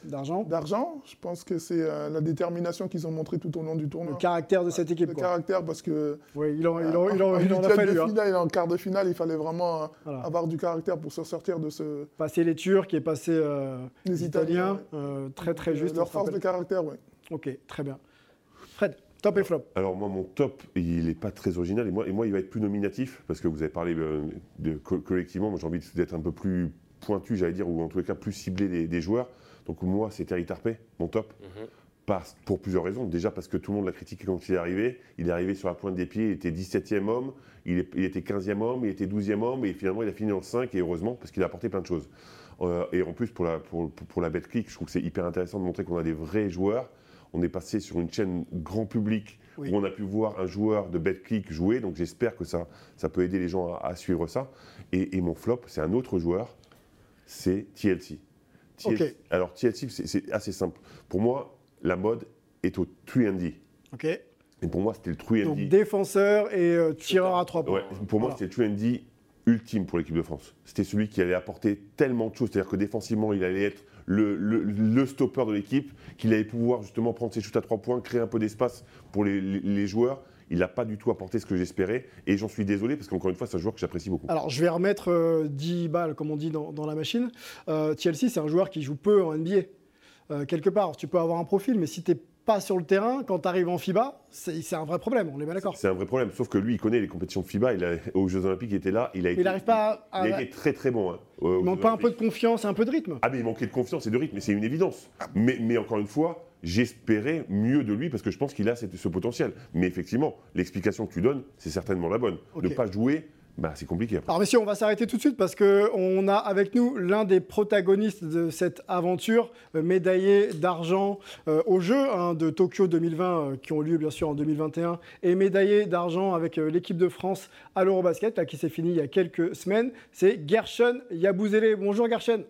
D'argent je pense que c'est euh, la détermination qu'ils ont montrée tout au long du tournoi. Le caractère de cette équipe, Le quoi. caractère, parce que Oui, il en, il en- il en- en il a fallu. hein. finale et en quart de finale, il fallait vraiment euh, Voilà. avoir du caractère pour se sortir de ce. Passer les Turcs et passer euh, Les les Italiens, ouais. euh, très très euh, juste. Leur force de caractère, oui. Ok, très bien. Fred, top et flop. Alors moi, mon top, il n'est pas très original et moi, et moi, il va être plus nominatif parce que vous avez parlé euh, de, co- collectivement. Moi, j'ai envie d'être un peu plus pointu, j'allais dire, ou en tous les cas plus ciblé des, des joueurs. Donc moi, c'est Terry Tarpey, mon top. Mhm. Parce- pour plusieurs raisons. Déjà parce que tout le monde l'a critiqué quand il est arrivé. Il est arrivé sur la pointe des pieds, il était 17e homme, il, est- il était 15e homme, il était 12e homme, et finalement il a fini en 5, et heureusement, parce qu'il a apporté plein de choses. Euh, et en plus, pour la, pour, pour- pour la BetClick, je trouve que c'est hyper intéressant de montrer qu'on a des vrais joueurs. On est passé sur une chaîne grand public Oui. où on a pu voir un joueur de BetClick jouer, donc j'espère que ça, ça peut aider les gens à, à suivre ça. Et, et mon flop, c'est un autre joueur, c'est TLC. Alors, TLC, c'est- assez simple. Pour moi, la mode est au 3D. Ok. Et pour moi, c'était le 3D. Donc défenseur et euh, tireur à trois points. Ouais, pour moi, c'était le 3D ultime pour l'équipe de France. C'était celui qui allait apporter tellement de choses. C'est-à-dire que défensivement, il allait être le, le- stopper de l'équipe, qu'il allait pouvoir justement prendre ses shoots à trois points, créer un peu d'espace pour les, joueurs. Il n'a pas du tout apporté ce que j'espérais. Et j'en suis désolé parce qu'encore une fois, c'est un joueur que j'apprécie beaucoup. Alors, je vais remettre euh, 10 balles, comme on dit, dans, la machine. Euh, TLC, c'est un joueur qui joue peu en NBA. Euh, quelque part, tu peux avoir un profil, mais si tu n'es pas sur le terrain, quand tu arrives en FIBA, c'est un vrai problème, on est bien d'accord. C'est un vrai problème. Sauf que lui, il connaît les compétitions de FIBA. Il a, aux Jeux Olympiques, il était là. Il a été, Il n'arrive pas à. il a été très très bon. hein, il manque pas un peu de confiance et un peu de rythme. Ah mais il manquait de confiance et de rythme, c'est une évidence. Mais, mais encore une fois, j'espérais mieux de lui parce que je pense qu'il a ce potentiel. Mais effectivement, l'explication que tu donnes, c'est certainement la bonne. Ok. Ne pas jouer, bah, c'est compliqué après. Alors messieurs, on va s'arrêter tout de suite parce qu'on a avec nous l'un des protagonistes de cette aventure, euh, médaillé d'argent euh, aux Jeux hein, de Tokyo 2020 euh, qui ont lieu bien sûr en 2021 et médaillé d'argent avec euh, l'équipe de France à l'Eurobasket là, qui s'est fini il y a quelques semaines. C'est Gershon Yabouzélé. Bonjour Gershon.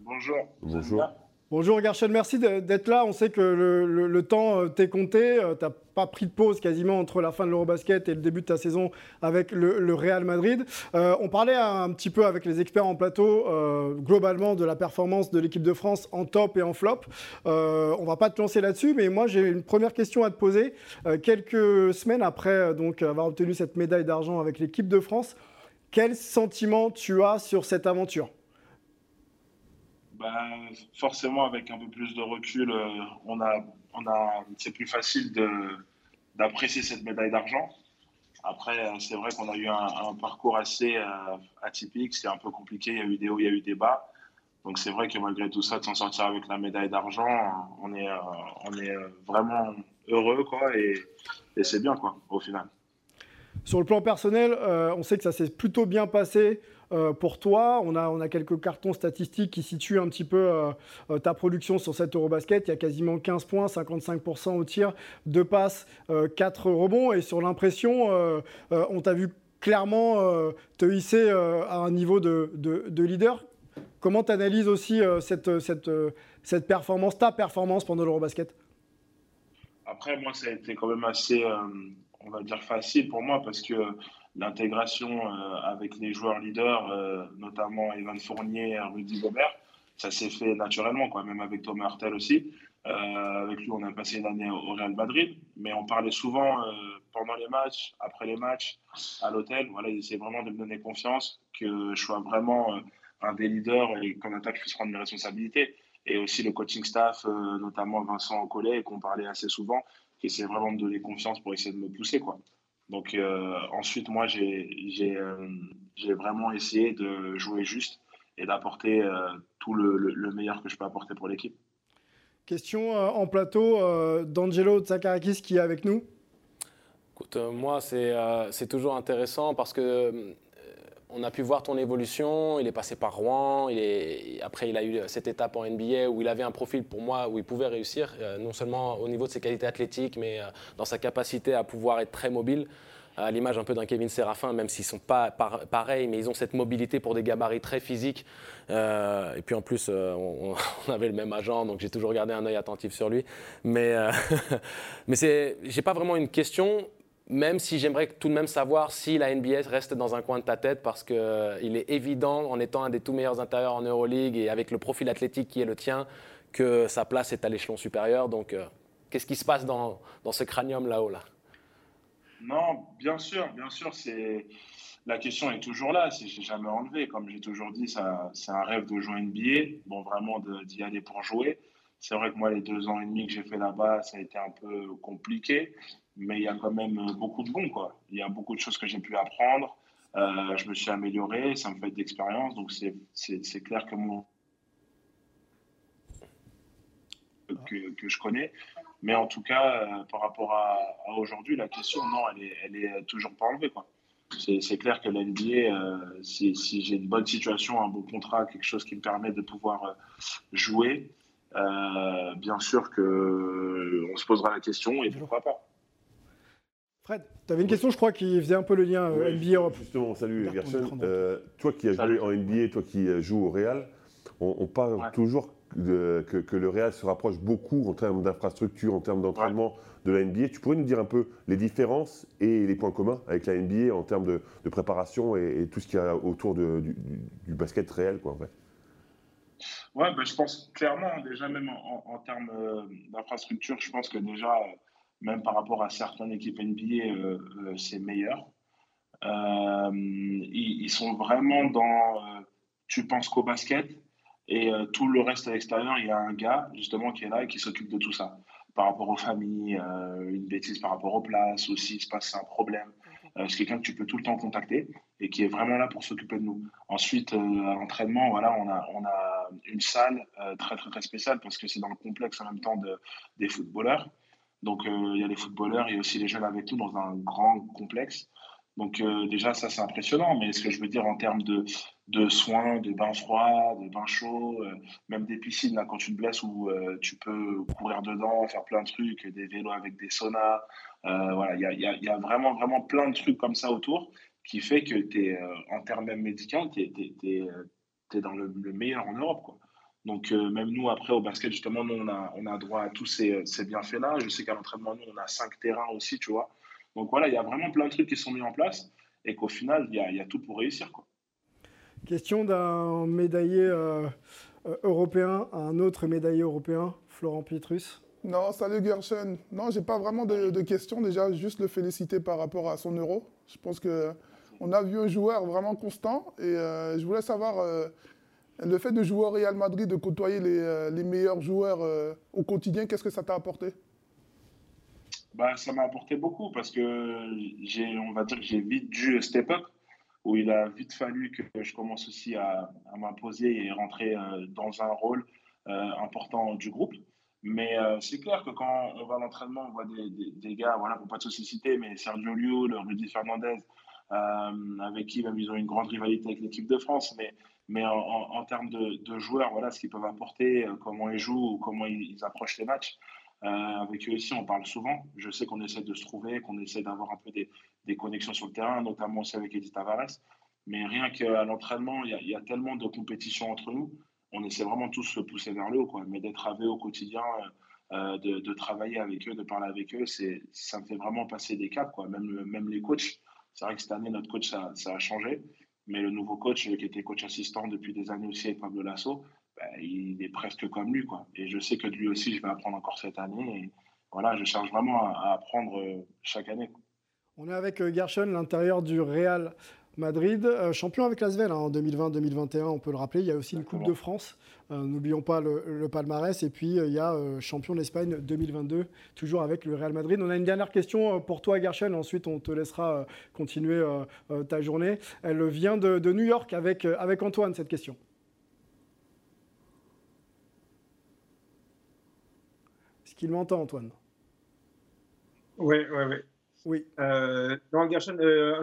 Bonjour. Bonjour. Bonjour Gershon, merci d'être là. On sait que le, temps euh, t'est compté. tu n'as pas pris de pause quasiment entre la fin de l'Eurobasket et le début de ta saison avec le, Real Madrid. Euh, on parlait un petit peu avec les experts en plateau euh, globalement de la performance de l'équipe de France en top et en flop. Euh, on va pas te lancer là-dessus, mais moi j'ai une première question à te poser. Euh, quelques semaines après euh, donc avoir obtenu cette médaille d'argent avec l'équipe de France, quel sentiment tu as sur cette aventure? Ben, forcément, avec un peu plus de recul, euh, on a, on a, c'est plus facile d'apprécier cette médaille d'argent. Après, euh, c'est vrai qu'on a eu un, parcours assez euh, atypique, c'est un peu compliqué, il y a eu des hauts, il y a eu des bas. Donc c'est vrai que malgré tout ça, de s'en sortir avec la médaille d'argent, on est, on est vraiment heureux, quoi, et, c'est bien, quoi, au final. Sur le plan personnel, on sait que ça s'est plutôt bien passé euh, pour toi. On a, on a quelques cartons statistiques qui situent un petit peu euh, euh, ta production sur cet Eurobasket. Il y a quasiment 15 points, 55% au tir, 2 passes, 4 rebonds. Et sur l'impression, on t'a vu clairement te hisser à un niveau de, de- de leader. Comment tu analyses aussi cette, cette, cette performance, ta performance pendant l'Eurobasket? Après, moi, ça a été quand même assez, on va dire, facile pour moi parce que l'intégration euh, avec les joueurs leaders, euh, notamment Evan Fournier, Rudy Gobert, ça s'est fait naturellement, quoi, même avec Thomas Hurtel aussi. Euh, avec lui, on a passé une année au Real Madrid, mais on parlait souvent pendant les matchs, après les matchs, à l'hôtel. Voilà, il essaie vraiment de me donner confiance, que je sois vraiment un des leaders et qu'en attaque, je puisse prendre mes responsabilités. Et aussi le coaching staff, notamment Vincent Collet, qu'on parlait assez souvent, qui essaie vraiment de me donner confiance pour essayer de me pousser. Quoi. Donc euh, ensuite, moi, j'ai euh, j'ai vraiment essayé de jouer juste et d'apporter euh, tout le, le- le meilleur que je peux apporter pour l'équipe. Question euh, en plateau euh, d'Angelo Tsakarakis qui est avec nous. Écoute, euh, moi, c'est euh, toujours intéressant parce que euh, on a pu voir ton évolution. Il est passé par Rouen. Après, il a eu cette étape en NBA où il avait un profil pour moi où il pouvait réussir, euh, non seulement au niveau de ses qualités athlétiques, mais euh, dans sa capacité à pouvoir être très mobile. À l'image un peu d'un Kevin Séraphin, même s'ils ne sont pas par- pareils, mais ils ont cette mobilité pour des gabarits très physiques. Euh, et puis en plus, euh, on, avait le même agent, donc j'ai toujours gardé un œil attentif sur lui. Mais, euh, mais c'est, j'ai pas vraiment une question, même si j'aimerais tout de même savoir si la NBA reste dans un coin de ta tête, parce qu'il est évident, en étant un des tout meilleurs intérieurs en Euroleague et avec le profil athlétique qui est le tien, que sa place est à l'échelon supérieur. Donc, euh, qu'est-ce qui se passe dans, dans ce cranium là-haut là? Non, bien sûr, bien sûr, c'est la question est toujours là. C'est j'ai jamais enlevé. Comme j'ai toujours dit, c'est un rêve de jouer NBA. Bon, vraiment d'y aller pour jouer. C'est vrai que moi, les deux ans et demi que j'ai fait là-bas, ça a été un peu compliqué, mais il y a quand même beaucoup de bons, quoi. Il y a beaucoup de choses que j'ai pu apprendre. Euh, je me suis amélioré, ça me fait de l'expérience, donc c'est- c'est c'est clair que mon que, que je connais. Mais en tout cas, euh, par rapport à, à aujourd'hui, la question, non, elle est, elle est toujours pas enlevée. quoi. C'est c'est clair que l'NBA, euh, si, si j'ai une bonne situation, un bon contrat, quelque chose qui me permet de pouvoir euh, jouer, euh, bien sûr que on se posera la question et pourquoi pas. Fred, tu avais une question, je crois, qui faisait un peu le lien Ouais, NBA Europe. Justement, salut. Bertrand. Euh, toi qui as joué en NBA, toi qui euh, joues au Real, on, on parle toujours de- que, que le Real se rapproche beaucoup en termes d'infrastructure, en termes d'entraînement de la NBA. Tu pourrais nous dire un peu les différences et les points communs avec la NBA en termes de, de préparation et, et tout ce qu'il y a autour de- du, basket réel, quoi, en fait? Ouais, ben, je pense clairement, déjà même en, en- en termes euh, d'infrastructure, je pense que déjà, euh, même par rapport à certaines équipes NBA, euh, euh, c'est meilleur. Euh, ils, sont vraiment dans tu penses qu'au basket et tout le reste à l'extérieur, il y a un gars justement qui est là et qui s'occupe de tout ça. Par rapport aux familles, une bêtise par rapport aux places, ou s'il se passe un problème. C'est quelqu'un que tu peux tout le temps contacter et qui est vraiment là pour s'occuper de nous. Ensuite, à l'entraînement, voilà, on a, on a une salle très, très, très spéciale parce que c'est dans le complexe en même temps de, des footballeurs. Donc, euh, il y a les footballeurs, il y a aussi les jeunes avec nous dans un grand complexe. Donc, euh, déjà, ça, c'est impressionnant. Mais ce que je veux dire en termes de, soins, de bains froids, de bains chauds, euh, même des piscines, quand tu te blesses, où tu peux courir dedans, faire plein de trucs, des vélos avec des saunas. Voilà, il y a vraiment, vraiment plein de trucs comme ça autour qui fait que tu es, en termes même médicaux, tu es, dans le, le meilleur en Europe. Quoi. Donc, euh, même nous, après, au basket, justement, nous, on a, on a droit à tous ces, ces bienfaits-là. Je sais qu'à l'entraînement, nous, on a cinq terrains aussi, tu vois. Donc, voilà, il y a vraiment plein de trucs qui sont mis en place et qu'au final, il y a, il y a tout pour réussir. Quoi. Question d'un médaillé euh, euh, européen à un autre médaillé européen, Florent Pietrus. Non, salut Gershon. Non, j'ai pas vraiment de, de questions. Déjà, juste le féliciter par rapport à son euro. Je pense que on a vu un joueur vraiment constant. Et euh, je voulais savoir euh, le fait de jouer au Real Madrid, de côtoyer les, euh, meilleurs joueurs euh, au quotidien, qu'est-ce que ça t'a apporté? Bah, ça m'a apporté beaucoup parce que j'ai, on va dire j'ai vite dû step up, où il a vite fallu que je commence aussi à, m'imposer et rentrer euh, dans un rôle important du groupe. Mais c'est clair que quand on va à l'entraînement, on voit des, gars, voilà, pour pas tous les mais Sergio le Rudy Fernandez, avec qui même ils ont une grande rivalité avec l'équipe de France, mais, mais en, termes de, joueurs, voilà, ce qu'ils peuvent apporter, euh, comment ils jouent, comment ils, approchent les matchs. Euh, avec eux aussi, on parle souvent. Je sais qu'on essaie de se trouver, qu'on essaie d'avoir un peu des, connexions sur le terrain, notamment aussi avec Edith Tavares. Mais rien qu'à l'entraînement, il y, a tellement de compétition entre nous. On essaie vraiment tous de se pousser vers le haut. Quoi. Mais d'être avec eux au quotidien, euh, de, de, travailler avec eux, de parler avec eux, ça me fait vraiment passer des caps. Quoi. Même, même les coachs. C'est vrai que cette année, notre coach, ça, ça, a changé. Mais le nouveau coach, qui était coach assistant depuis des années aussi avec Pablo Lasso, ben, il est presque comme lui. Quoi. Et je sais que lui aussi, je vais apprendre encore cette année. Et voilà, je cherche vraiment à, apprendre chaque année. On est avec Gershon, l'intérieur du Real Madrid, euh, champion avec l'Asvel hein, en 2020-2021, on peut le rappeler. Il y a aussi une Coupe de France, euh, n'oublions pas le, le, palmarès. Et puis euh, il y a champion d'Espagne 2022, toujours avec le Real Madrid. On a une dernière question pour toi, Gershon. Ensuite, on te laissera continuer ta journée. Elle vient de, de New York avec, avec Antoine, cette question. Est-ce qu'il m'entend, Antoine? Oui, oui, oui. Oui. Euh, non, Gershon, euh,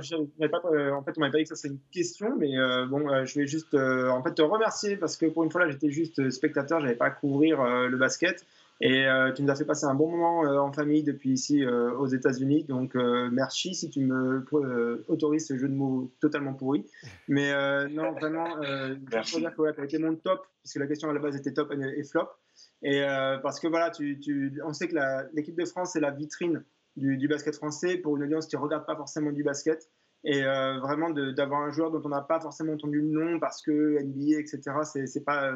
pas, euh, en fait, on m'avait pas dit que ça c'est une question, mais euh, bon, je vais juste en fait te remercier parce que pour une fois là, j'étais juste spectateur, j'avais pas à couvrir le basket et tu nous as fait passer un bon moment en famille depuis ici aux États-Unis. Donc merci si tu me autorises ce jeu de mots totalement pourri. Mais non, vraiment, il faut dire que ouais, tu as été mon top puisque la question à la base était top et flop. Et parce que voilà, tu, tu, on sait que l'équipe de France c'est la vitrine du, basket français pour une audience qui ne regarde pas forcément du basket. Et euh, vraiment d'avoir un joueur dont on n'a pas forcément entendu le nom parce que NBA, etc., c'est pas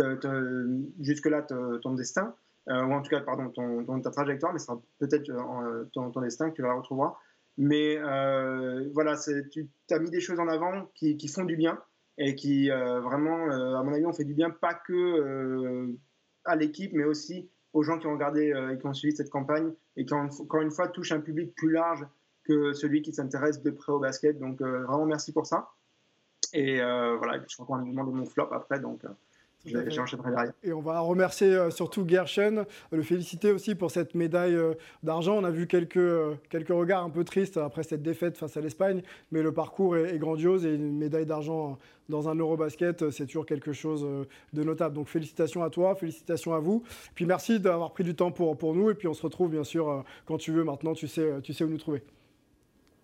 euh, jusque-là ton destin, euh, ou en tout cas, pardon, ton, ta trajectoire, mais ce sera peut-être ton, ton, destin que tu la retrouveras. Mais voilà, tu as mis des choses en avant qui, qui font du bien et qui vraiment, à mon avis, ont fait du bien pas que à l'équipe, mais aussi aux gens qui ont regardé et qui ont suivi cette campagne et qui, encore une fois, touche un public plus large que celui qui s'intéresse de près au basket. Donc, euh, vraiment, merci pour ça. Et euh, voilà, je crois qu'on va demander mon flop après, donc j'enchaînerai derrière. Et on va remercier euh, surtout Gershon, le féliciter aussi pour cette médaille euh, d'argent. On a vu quelques, euh, quelques regards un peu tristes après cette défaite face à l'Espagne, mais le parcours est, est, grandiose et une médaille d'argent dans un Eurobasket, c'est toujours quelque chose de notable. Donc félicitations à toi, félicitations à vous. Puis merci d'avoir pris du temps pour, pour nous et puis on se retrouve bien sûr quand tu veux maintenant, tu sais, tu sais où nous trouver.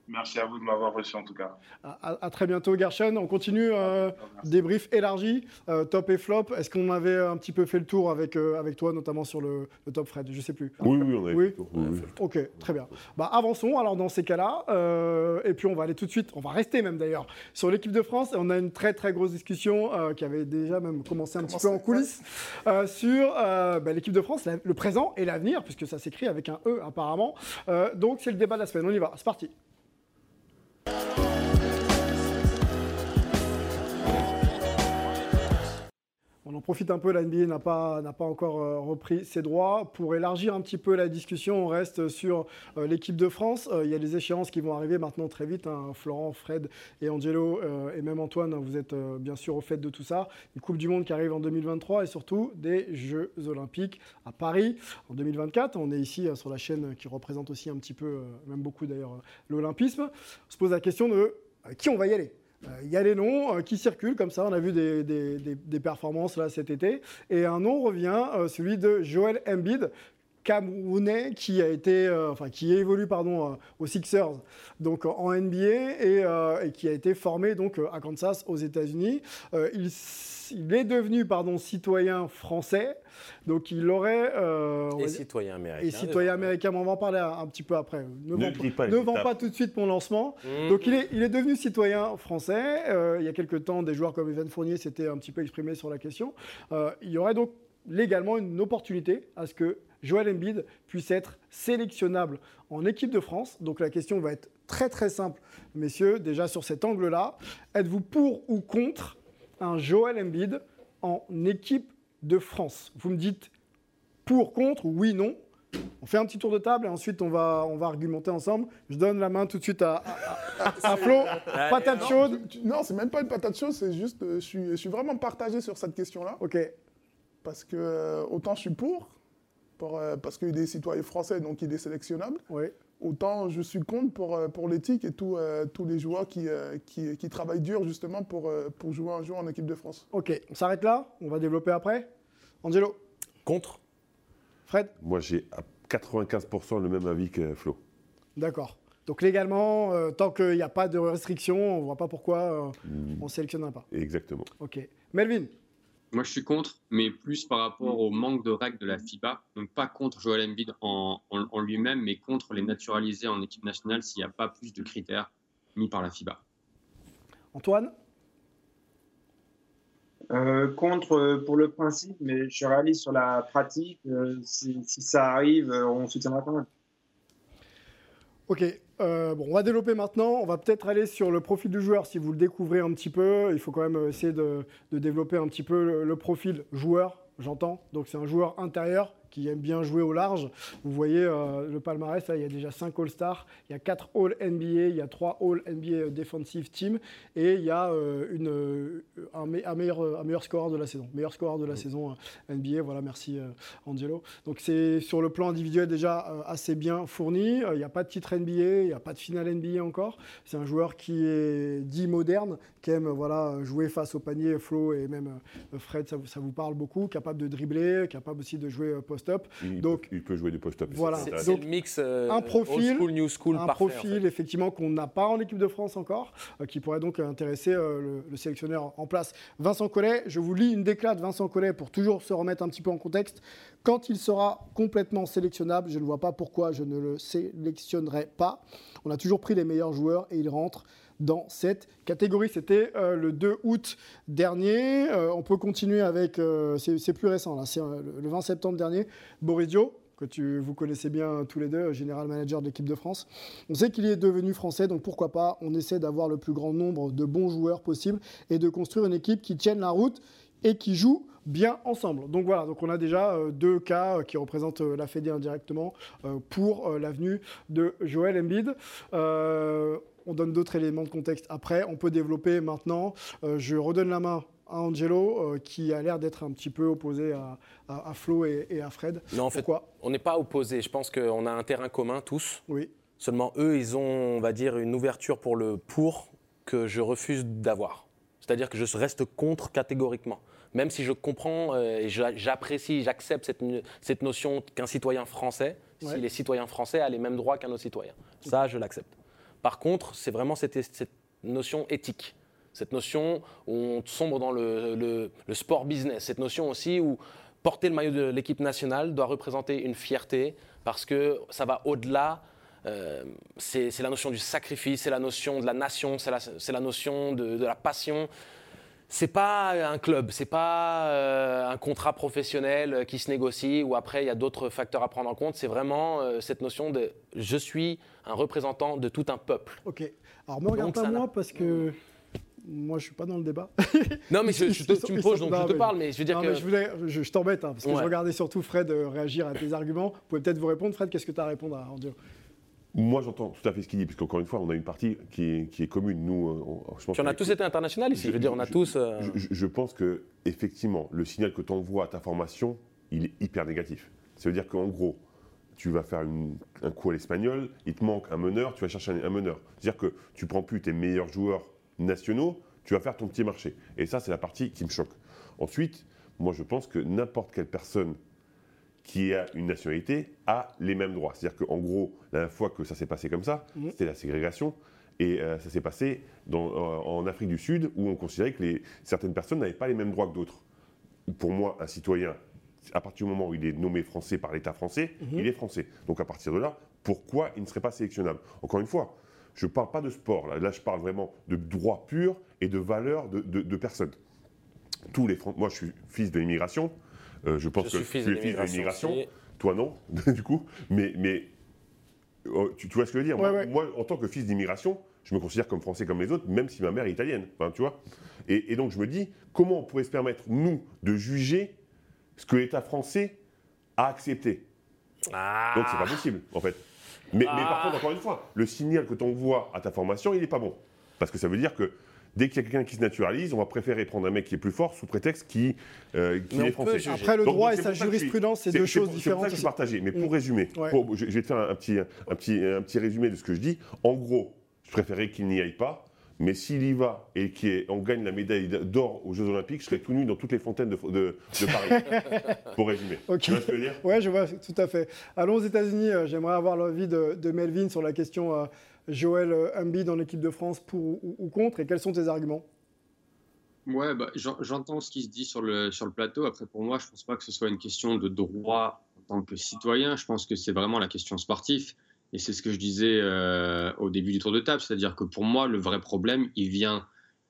Merci à vous de m'avoir reçu en tout cas. À, à- à très bientôt, Gershon. On continue. euh, débrief élargi, euh, top et flop. Est-ce qu'on avait un petit peu fait le tour avec, euh, avec toi, notamment sur le, le top Fred? Je sais plus. Oui, oui, on avait Oui? fait le tour, oui, oui. Ok, très bien. Bah, avançons alors dans ces cas-là. euh, et puis on va aller tout de suite, on va rester même d'ailleurs, sur l'équipe de France. Et on a une très très grosse discussion euh, qui avait déjà même commencé un petit peu en coulisses euh, sur euh, bah, l'équipe de France, la- le présent et l'avenir, puisque ça s'écrit avec un E apparemment. Euh, donc c'est le débat de la semaine. On y va, c'est parti. On en profite un peu, la NBA n'a pas, pas encore euh, repris ses droits. Pour élargir un petit peu la discussion, on reste sur euh, l'équipe de France. Euh, il y a des échéances qui vont arriver maintenant très vite. hein. Florent, Fred et Angelo et même Antoine, vous êtes bien sûr au fait de tout ça. Une Coupe du Monde qui arrive en 2023 et surtout des Jeux Olympiques à Paris en 2024. On est ici sur la chaîne qui représente aussi un petit peu, même beaucoup d'ailleurs, l'Olympisme. On se pose la question de qui on va y aller Il y a les noms euh, qui circulent comme ça. On a vu des, des- des- des performances là cet été. Et un nom revient, euh, celui de Joel Embiid. Camerounais qui a été, euh, enfin qui évolue pardon euh, aux Sixers, donc en NBA et, euh, et qui a été formé donc à Kansas aux États-Unis. Euh, il, est devenu pardon citoyen français, donc il aurait euh, Et citoyen américain. et citoyen américain, mais on va en parler un, un petit peu après. Ne, Ne vends, dis pas ne tout de suite mon lancement. Mmh. Donc il est, il est devenu citoyen français. Euh, il y a quelques temps, des joueurs comme Evan Fournier s'étaient un petit peu exprimés sur la question. Euh, il y aurait donc légalement une opportunité à ce que Joel Embiid puisse être sélectionnable en équipe de France. Donc la question va être très très simple, messieurs, déjà sur cet angle-là. Êtes-vous pour ou contre un Joel Embiid en équipe de France? Vous me dites pour, contre ou oui, non. On fait un petit tour de table et ensuite on va, on va argumenter ensemble. Je donne la main tout de suite à, à, à- à Flo. Patate Non, chaude. Non, c'est même pas une patate chaude, c'est juste, euh, je suis, je suis vraiment partagé sur cette question-là. Ok. Parce que euh, autant je suis pour, pour, euh, parce qu'il est citoyen français, donc il est sélectionnable. Oui. Autant je suis contre pour, euh, pour l'éthique et tout, euh, tous les joueurs qui, euh, qui, qui travaillent dur justement pour, euh, pour jouer un jour en équipe de France. Ok, on s'arrête là. On va développer après. Angelo. Contre. Fred. Moi, j'ai à 95% le même avis que Flo. D'accord. Donc légalement, euh, tant qu'il n'y a pas de restriction, on ne voit pas pourquoi euh, Mm. on ne sélectionnera pas. Exactement. Ok. Melvin. Moi, je suis contre, mais plus par rapport au manque de règles de la FIBA. Donc, pas contre Joel Embiid en, en- en lui-même, mais contre les naturaliser en équipe nationale s'il n'y a pas plus de critères mis par la FIBA. Antoine? Euh, contre euh, pour le principe, mais je suis réaliste sur la pratique. euh, si, si ça arrive, euh, on soutiendra quand même. Ok, euh, on va développer maintenant. On va peut-être aller sur le profil du joueur si vous le découvrez un petit peu. Il faut quand même essayer de, développer un petit peu le profil joueur, j'entends. Donc c'est un joueur intérieur qui aime bien jouer au large. Vous voyez euh, le palmarès, là, il y a déjà 5 All-Stars, il y a 4 All-NBA, il y a 3 All-NBA Defensive Team et il y a euh, une, euh, un, me- un meilleur, un meilleur scoreur de la saison. Meilleur scoreur de la saison euh, NBA, voilà, merci euh, Angelo. Donc c'est sur le plan individuel déjà euh, assez bien fourni. Euh, Il n'y a pas de titre NBA, il n'y a pas de finale NBA encore. C'est un joueur qui est dit moderne, qui aime euh, voilà, jouer face au panier, Flo et même euh, Fred, ça, vous- ça vous parle beaucoup, capable de dribbler, capable aussi de jouer euh, post-up. Il, Donc, peut, il peut jouer du post-up. Voilà. C'est le mix euh, un profil, old school, new school un parfait. en profil fait. effectivement qu'on n'a pas en équipe de France encore, euh, qui pourrait donc intéresser euh, le, le sélectionneur en place. Vincent Collet, je vous lis une déclat de Vincent Collet pour toujours se remettre un petit peu en contexte. Quand il sera complètement sélectionnable, je ne vois pas pourquoi je ne le sélectionnerai pas. On a toujours pris les meilleurs joueurs et il rentre dans cette catégorie. C'était euh, le 2 août dernier. Euh, on peut continuer avec, euh, c'est plus récent, là, c'est le 20 septembre dernier, Boris Dio, que tu, vous connaissez bien tous les deux, général manager de l'équipe de France. On sait qu'il est devenu français, donc pourquoi pas, on essaie d'avoir le plus grand nombre de bons joueurs possible et de construire une équipe qui tienne la route et qui joue bien ensemble. Donc voilà, donc on a déjà deux cas qui représentent la Fédé indirectement pour l'avenue de Joël Embiid. On donne d'autres éléments de contexte après. On peut développer maintenant. Euh, je redonne la main à Angelo, euh, qui a l'air d'être un petit peu opposé à, à- à Flo et, et à Fred. Non, en fait, Pourquoi? on n'est pas opposés. Je pense qu'on a un terrain commun tous. Oui. Seulement, eux, ils ont, on va dire, une ouverture pour le pour que je refuse d'avoir. C'est-à-dire que je reste contre catégoriquement. Même si je comprends euh, et j'a- j'apprécie, j'accepte cette, notion qu'un citoyen français, Ouais. s'il est citoyen français, a les mêmes droits qu'un autre citoyen. Ça, je l'accepte. Par contre, c'est vraiment cette, notion éthique. Cette notion où on sombre dans le, sport business. Cette notion aussi où porter le maillot de l'équipe nationale doit représenter une fierté parce que ça va au-delà. euh, c'est la notion du sacrifice, c'est la notion de la nation, c'est la, notion de la passion. C'est pas un club, c'est pas euh, un contrat professionnel qui se négocie où après il y a d'autres facteurs à prendre en compte. C'est vraiment euh, cette notion de je suis un représentant de tout un peuple. Ok. Alors, me regarde pas moi parce que moi, je suis pas dans le débat. Non, mais je- je te- tu me poses, donc je te parle, mais je veux dire non, que- je, voulais- je- je t'embête, hein, parce que Ouais. je regardais surtout Fred euh, réagir à tes arguments. Vous pouvez peut-être vous répondre. Fred, qu'est-ce que tu as à répondre à Andio Moi, j'entends tout à fait ce qu'il dit, parce qu'encore une fois, on a une partie qui est, qui est commune. Nous, euh, on- je pense Puis on a tous été international ici. Je veux dire, on a tous. euh, Je, je- je pense que effectivement, le signal que tu envoies à ta formation, il est hyper négatif. Ça veut dire qu'en gros, tu vas faire une- un coup à l'espagnol, il te manque un meneur, tu vas chercher un, un meneur. C'est-à-dire que tu prends plus tes meilleurs joueurs nationaux, tu vas faire ton petit marché. Et ça, c'est la partie qui me choque. Ensuite, moi, je pense que n'importe quelle personne qui a une nationalité a les mêmes droits. C'est-à-dire qu'en gros, la dernière fois que ça s'est passé comme ça, Mhm. c'était la ségrégation. Et euh, ça s'est passé dans- euh, en Afrique du Sud, où on considérait que les, certaines personnes n'avaient pas les mêmes droits que d'autres. Pour moi, un citoyen, à partir du moment où il est nommé français par l'État français, Mhm. il est français. Donc à partir de là, pourquoi il ne serait pas sélectionnable? Encore une fois, je ne parle pas de sport. Là, Là, je parle vraiment de droits purs et de valeurs de, de, de personnes. Tous les Moi, je suis fils de l'immigration. Euh, je pense Je que tu es fils de l'immigration. Toi, non, du coup. Mais, mais oh, tu, tu vois ce que je veux dire Ouais, moi, ouais. moi, en tant que fils d'immigration, je me considère comme français comme les autres, même si ma mère est italienne. Enfin, tu vois et, et donc, je me dis, comment on pourrait se permettre, nous, de juger ce que l'État français a accepté? Ah. Donc, c'est pas possible, en fait. Mais, mais par Ah. contre, encore une fois, le signal que tu envoies à ta formation, il n'est pas bon. Parce que ça veut dire que dès qu'il y a quelqu'un qui se naturalise, on va préférer prendre un mec qui est plus fort sous prétexte qu'il euh, Mais on est français. juger. Après, le droit donc, et sa jurisprudence, c'est deux choses pour- C'est pour différentes ça que je partagé. Mais pour Mm. résumer, Ouais. pour- je, je vais te faire un petit, un, petit, un petit résumé de ce que je dis. En gros, je préférais qu'il n'y aille pas. Mais s'il y va et qu'on gagne la médaille d'or aux Jeux Olympiques, je serai tout nu dans toutes les fontaines de, de- de Paris. pour résumer. Ok. Tu vois ce que je veux dire? Ouais, je vois tout à fait. Allons aux États-Unis. euh, J'aimerais avoir l'avis de, de Melvin sur la question euh, Joël euh, Embiid dans l'équipe de France pour ou, contre et quels sont tes arguments? Ouais, bah, j'en- j'entends ce qui se dit sur le, sur le plateau. Après, pour moi, je pense pas que ce soit une question de droit en tant que citoyen. Je pense que c'est vraiment la question sportive. Et c'est ce que je disais euh, au début du tour de table. C'est-à-dire que pour moi, le vrai problème, il vient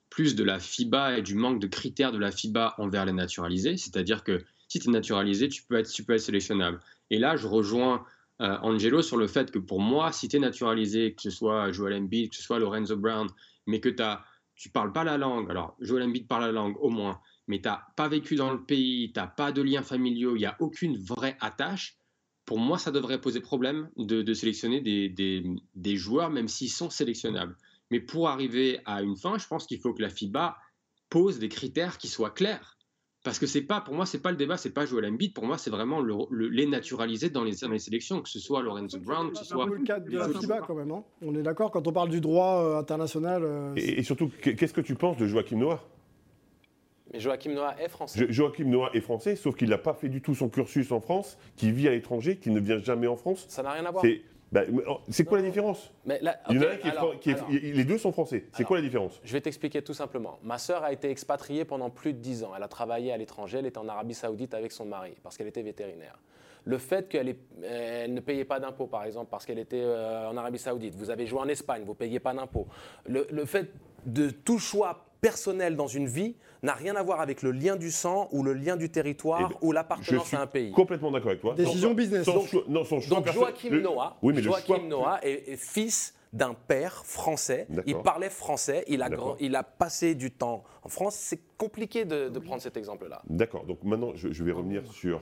plus de la FIBA et du manque de critères de la FIBA envers les naturalisés. C'est-à-dire que si tu es naturalisé, tu peux, être, tu peux être sélectionnable. Et là, je rejoins euh, Angelo sur le fait que pour moi, si tu es naturalisé, que ce soit Joel Embiid, que ce soit Lorenzo Brown, mais que tu tu parles pas la langue, alors Joel Embiid parle la langue au moins, mais tu pas vécu dans le pays, tu pas de liens familiaux, il n'y a aucune vraie attache, pour moi, ça devrait poser problème de, de sélectionner des, des- des joueurs, même s'ils sont sélectionnables. Mais pour arriver à une fin, je pense qu'il faut que la FIBA pose des critères qui soient clairs. Parce que c'est pas, pour moi, c'est pas le débat, c'est pas Joel Embiid. Pour moi, c'est vraiment le- le- les naturalisés dans les, dans les sélections, que ce soit Lorenzo Brown, que ce soit. peu le cadre de les la autres FIBA joueurs. quand même. hein. On est d'accord quand on parle du droit euh, international. euh, et, et surtout, qu'est- qu'est-ce que tu penses de Joachim Noah? Mais Joachim Noah est français. Jo- Joachim Noah est français, sauf qu'il n'a pas fait du tout son cursus en France, qu'il vit à l'étranger, qu'il ne vient jamais en France. Ça n'a rien à voir. C'est bah, oh, c'est quoi la différence? Mais là, Il y en a ok, un qui est, alors- fran- qui est- alors- il- Les deux sont français. C'est quoi la différence? Je vais t'expliquer tout simplement. Ma sœur a été expatriée pendant plus de 10 ans. Elle a travaillé à l'étranger. Elle était en Arabie Saoudite avec son mari parce qu'elle était vétérinaire. Le fait qu'elle ne payait pas d'impôts, par exemple, parce qu'elle était euh, en Arabie Saoudite. Vous avez joué en Espagne, vous ne payez pas d'impôts. Le, le fait de tout choix personnel dans une vie n'a rien à voir avec le lien du sang ou le lien du territoire Eh ben, ou l'appartenance à un pays. complètement d'accord avec toi. Décision business. Donc- non, Joachim le- Noah, Oui, mais le Joachim choix- Noah est, est fils d'un père français. Il parlait français. Il a, grand- il a passé du temps en France. C'est compliqué de, de prendre cet exemple-là. D'accord. Donc maintenant, je, je vais revenir sur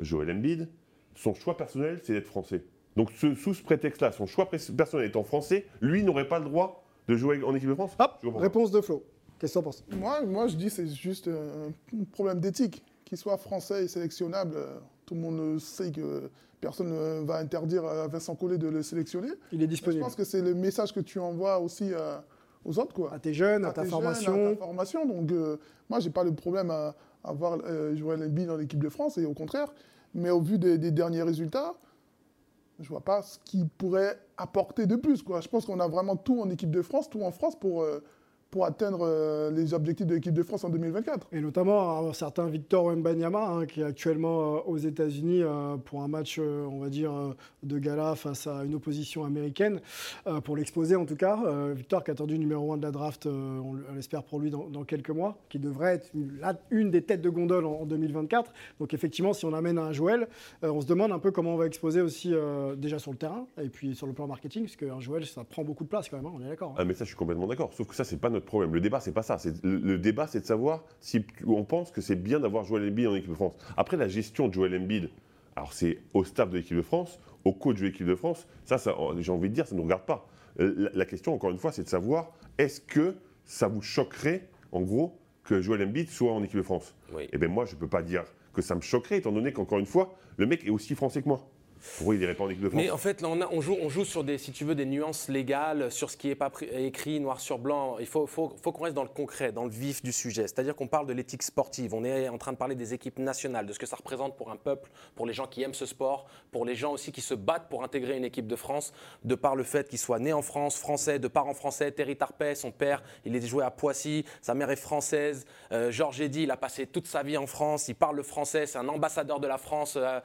Joël Embiid. Son choix personnel, c'est d'être français. Donc ce- sous ce prétexte-là, son choix pers- personnel étant français, lui n'aurait pas le droit de jouer en équipe de France Hop, Je réponse de Flo. Qu'est-ce que penses? Moi, moi, je dis c'est juste euh, un problème d'éthique. Qu'il soit français et sélectionnable, euh, tout le monde sait que personne ne va interdire à Vincent Collet de le sélectionner. Il est Je disponible. pense que c'est le message que tu envoies aussi euh, aux autres. Quoi. À tes jeunes, à, à ta tes jeunes, formation. à ta formation. Donc, euh, moi, j'ai pas de problème à, à voir euh, Joël Embiid dans l'équipe de France, et au contraire. Mais au vu des, des derniers résultats, je vois pas ce qu'il pourrait apporter de plus. Je pense qu'on a vraiment tout en équipe de France, tout en France pour, euh, pour atteindre euh, les objectifs de l'équipe de France en 2024. Et notamment un certain Victor Wembanyama, hein, qui est actuellement euh, aux États-Unis euh, pour un match, euh, on va dire, de gala face à une opposition américaine, pour l'exposer en tout cas. Victor qui a attendu numéro 1 de la draft, on l'espère pour lui dans, dans quelques mois, qui devrait être une, la- une des têtes de gondole en, en 2024. Donc effectivement, si on amène un Joël, on se demande un peu comment on va exposer aussi déjà sur le terrain et puis sur le plan marketing, parce qu'un Joël, ça prend beaucoup de place quand même, hein, on est d'accord. hein. Ah mais ça je suis complètement d'accord. Sauf que ça c'est pas notre problème. Le débat c'est pas ça. Le, le débat c'est de savoir si on pense que c'est bien d'avoir Joel Embiid en équipe de France. Après la gestion de Joel Embiid, alors c'est au staff de l'équipe de France, au coach de l'équipe de France. Ça, ça j'ai envie de dire, ça ne nous regarde pas. Euh, La, la question encore une fois c'est de savoir est-ce que ça vous choquerait en gros que Joel Embiid soit en équipe de France? Oui. Eh bien moi je peux pas dire que ça me choquerait étant donné qu'encore une fois le mec est aussi français que moi. Pourquoi il irait pas en équipe de France Mais en fait, là, on, a- on joue, on joue sur des, si tu veux, des nuances légales, sur ce qui n'est pas écrit noir sur blanc. Il faut, faut, faut qu'on reste dans le concret, dans le vif du sujet. C'est-à-dire qu'on parle de l'éthique sportive. On est en train de parler des équipes nationales, de ce que ça représente pour un peuple, pour les gens qui aiment ce sport, pour les gens aussi qui se battent pour intégrer une équipe de France, de par le fait qu'il soit né en France, français, de parents français. Terry Tarpey, son père, il est joué à Poissy, sa mère est française. Euh, Georges Eddy, il a passé toute sa vie en France, il parle le français, c'est un ambassadeur de la France. euh,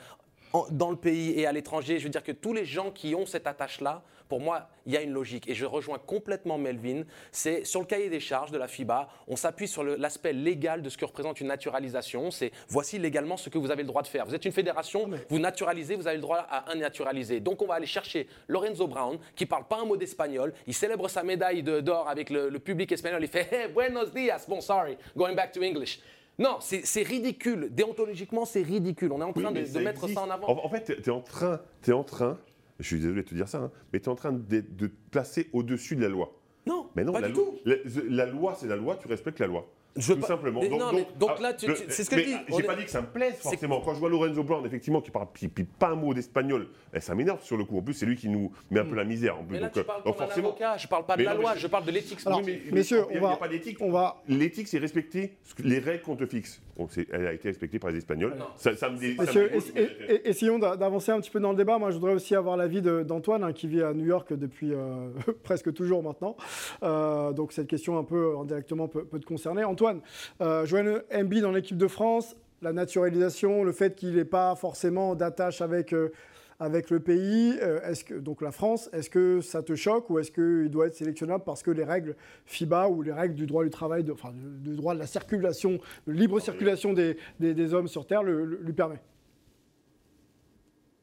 en- dans le pays et à l'étranger. Je veux dire que tous les gens qui ont cette attache-là, pour moi, il y a une logique. Et je rejoins complètement Melvin. C'est sur le cahier des charges de la FIBA, on s'appuie sur l'aspect légal de ce que représente une naturalisation. C'est voici légalement ce que vous avez le droit de faire. Vous êtes une fédération, vous naturalisez, vous avez le droit à un naturalisé. Donc on va aller chercher Lorenzo Brown, qui parle pas un mot d'espagnol. Il célèbre sa médaille d'or avec le, le public espagnol. Il fait Hey, buenos dias. Bon, sorry, going back to English. Non, c'est ridicule. Déontologiquement, c'est ridicule. On est en Oui, train de, mettre ça en avant. En, en fait, tu es en train, es en train, je suis désolé de te dire ça, hein, mais tu es en train de, de te placer au-dessus de la loi. Non, mais non, pas la, du tout. La, la loi, c'est la loi, tu respectes la loi. Je tout pas- simplement. mais non, mais donc ah, là, tu- tu- c'est ce que mais, je dis. J'ai est- pas dit que ça me plaise forcément. Quand je vois Lorenzo Brown, effectivement, qui parle puis, puis pas un mot d'espagnol, eh, ça m'énerve sur le coup. En plus, c'est lui qui nous met un peu la misère. En plus. Mais là, Donc, tu euh, parles donc forcément. avocat. Je parle pas de Mais la non, loi, je- je parle de l'éthique Alors, sportive. mais- messieurs, on va- il y a pas d'éthique. on va- L'éthique, c'est respecter les règles qu'on te fixe. Donc, elle a été respectée par les Espagnols. Ça, ça me ça me Messieurs, dégoûte, es- et- et- essayons d'a- d'avancer un petit peu dans le débat. Moi, je voudrais aussi avoir l'avis d'Antoine, hein, qui vit à New York depuis euh, presque toujours maintenant. Euh, donc, cette question un peu indirectement peut, peut te concerner. Antoine, euh, Joël Embiid dans l'équipe de France, la naturalisation, le fait qu'il n'ait pas forcément d'attache avec, euh, avec le pays, euh, donc la France, est-ce que ça te choque ou est-ce qu'il doit être sélectionnable parce que les règles FIBA ou les règles du droit du travail, enfin, du, droit de la circulation, de libre circulation des, hommes sur Terre le- lui permet?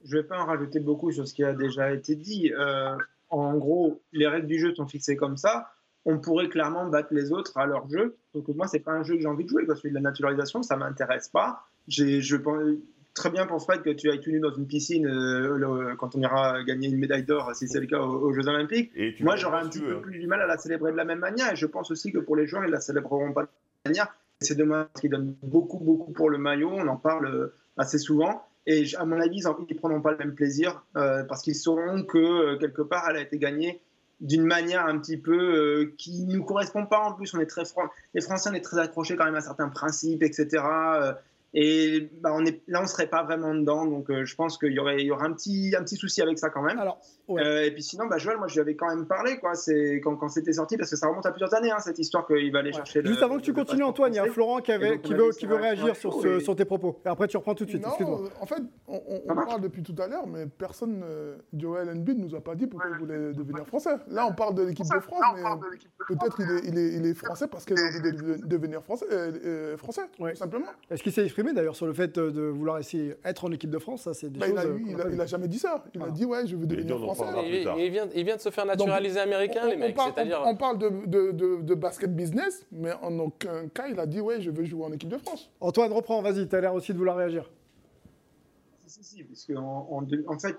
Je ne vais pas en rajouter beaucoup sur ce qui a déjà été dit. Euh, en gros, les règles du jeu sont fixées comme ça. On pourrait clairement battre les autres à leur jeu. Donc moi, c'est pas un jeu que j'ai envie de jouer. Parce que de la naturalisation, ça m'intéresse pas. J'ai, je très bien pour Fred que tu ailles tout nu dans une piscine euh, le- quand on ira gagner une médaille d'or, si c'est le cas aux, aux Jeux Olympiques. Et Moi, j'aurais un petit peu plus du mal à la célébrer de la même manière. Et je pense aussi que pour les joueurs, ils la célébreront pas de la même manière. C'est dommage parce qu'ils donnent beaucoup, beaucoup pour le maillot. On en parle euh, assez souvent. Et à mon avis, ils ne prendront pas le même plaisir euh, parce qu'ils sauront que quelque part, elle a été gagnée d'une manière un petit peu euh, qui ne nous correspond pas. En plus, on est très fran- les Français, on est très accrochés quand même à certains principes, etc. Et bah, on est, là, on ne serait pas vraiment dedans. Donc, euh, je pense qu'il y aurait, il un, petit, un petit souci avec ça quand même. Ouais. Euh, et puis sinon, bah, Joël, moi, je lui avais quand même parlé quoi, c'est, quand, quand c'était sorti, parce que ça remonte à plusieurs années, hein, cette histoire qu'il va aller chercher le- Juste avant que tu continues, Antoine, il y a français. Florent qui, avait, donc, veut, qui veut réagir sur, ce- et- sur tes propos. Et après, tu reprends tout de suite. Non, Excuse-moi. en fait, on, on- on parle depuis tout à l'heure, mais personne, euh, Joel Embiid nous a pas dit pourquoi il voulait devenir français. Là, on parle de l'équipe de France, mais peut-être il est, il, est, il est français parce qu'il a envie de, de- devenir français, euh, euh, français tout simplement. Est-ce qu'il s'est exprimé d'ailleurs sur le fait de vouloir essayer être en équipe de France? Ça, c'est des Bah, il, choses. a, eu- qu'on il, n'a a, pas il vues. a jamais dit ça. Il a dit ouais, je veux devenir en français. Il, vient, il vient de se faire naturaliser américain, on, les on mecs. parle, on- on parle de, de- de- de basket business, mais en aucun cas il a dit ouais, je veux jouer en équipe de France. Antoine, reprends, vas-y, tu as l'air aussi de vouloir réagir. Si, si, si, parce qu'en en, fait,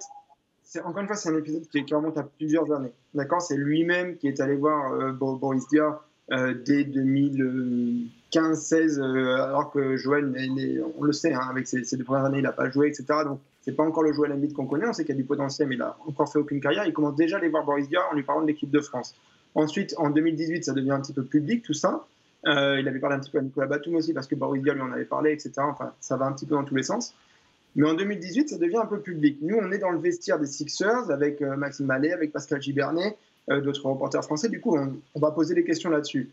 encore une fois, c'est un épisode qui, qui remonte à plusieurs années. D'accord? C'est lui-même qui est allé voir euh, Bo- Boris Dia euh, dès 2015-16, alors que Joël, on le sait, hein, avec ses, ses deux premières années, il n'a pas joué, etc. Donc, c'est pas encore le Joël Embiid qu'on connaît. On sait qu'il y a du potentiel, mais il n'a encore fait aucune carrière. Il commence déjà à aller voir Boris Dia en lui parlant de l'équipe de France. Ensuite, en 2018, ça devient un petit peu public, tout ça. Euh, il avait parlé un petit peu à Nicolas Batum aussi, parce que Boris Dia lui en avait parlé, etc. Enfin, ça va un petit peu dans tous les sens. Mais en 2018, ça devient un peu public. Nous, on est dans le vestiaire des Sixers avec euh, Maxime Mallet, avec Pascal Gibernet, euh, d'autres reporters français. Du coup, on, on va poser des questions là-dessus.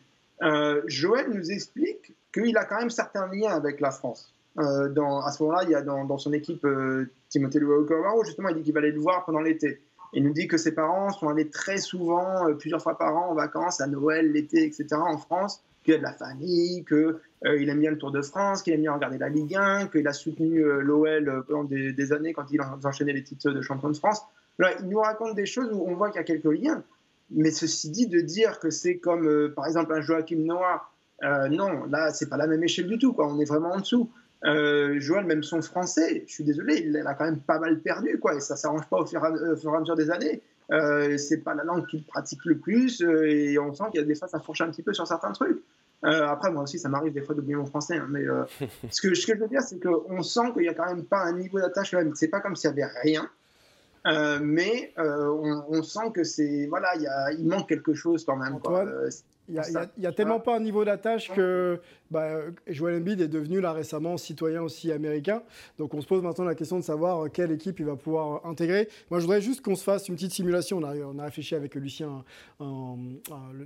Joël nous explique qu'il a quand même certains liens avec la France. Euh, à ce moment-là, il y a dans, son équipe euh, Timothée Luau justement, il dit qu'il va aller le voir pendant l'été. Il nous dit que ses parents sont allés très souvent, euh, plusieurs fois par an, en vacances, à Noël, l'été, etc., en France, qu'il a de la famille, qu'il aime bien le Tour de France, qu'il aime bien regarder la Ligue 1, qu'il a soutenu euh, l'OL euh, pendant des, années quand il en- enchaînait les titres de champion de France. Il nous raconte des choses où on voit qu'il y a quelques liens. Mais ceci dit, de dire que c'est comme, euh, par exemple, un Joachim Noah, euh, non, là, c'est pas la même échelle du tout. On est vraiment en dessous. Euh, Joël, même son français, je suis désolé, il a quand même pas mal perdu, quoi, et ça s'arrange pas au fur, et à, au fur et à mesure des années. Euh, c'est pas la langue qu'il pratique le plus, euh, et on sent qu'il y a des fois ça fourche un petit peu sur certains trucs. Euh, après, moi aussi, ça m'arrive des fois d'oublier mon français, hein, mais euh, ce, que, ce que je veux dire, c'est qu'on sent qu'il y a quand même pas un niveau d'attache, même. C'est pas comme s'il y avait rien. Euh, mais euh, on, on sent que c'est voilà, il, y a, il manque quelque chose quand même. quoi. Il y a, tellement pas un niveau d'attache que bah, Joel Embiid est devenu là récemment citoyen aussi américain. Donc on se pose maintenant la question de savoir euh, quelle équipe il va pouvoir euh, intégrer. Moi je voudrais juste qu'on se fasse une petite simulation. On a, on a réfléchi avec Lucien, euh,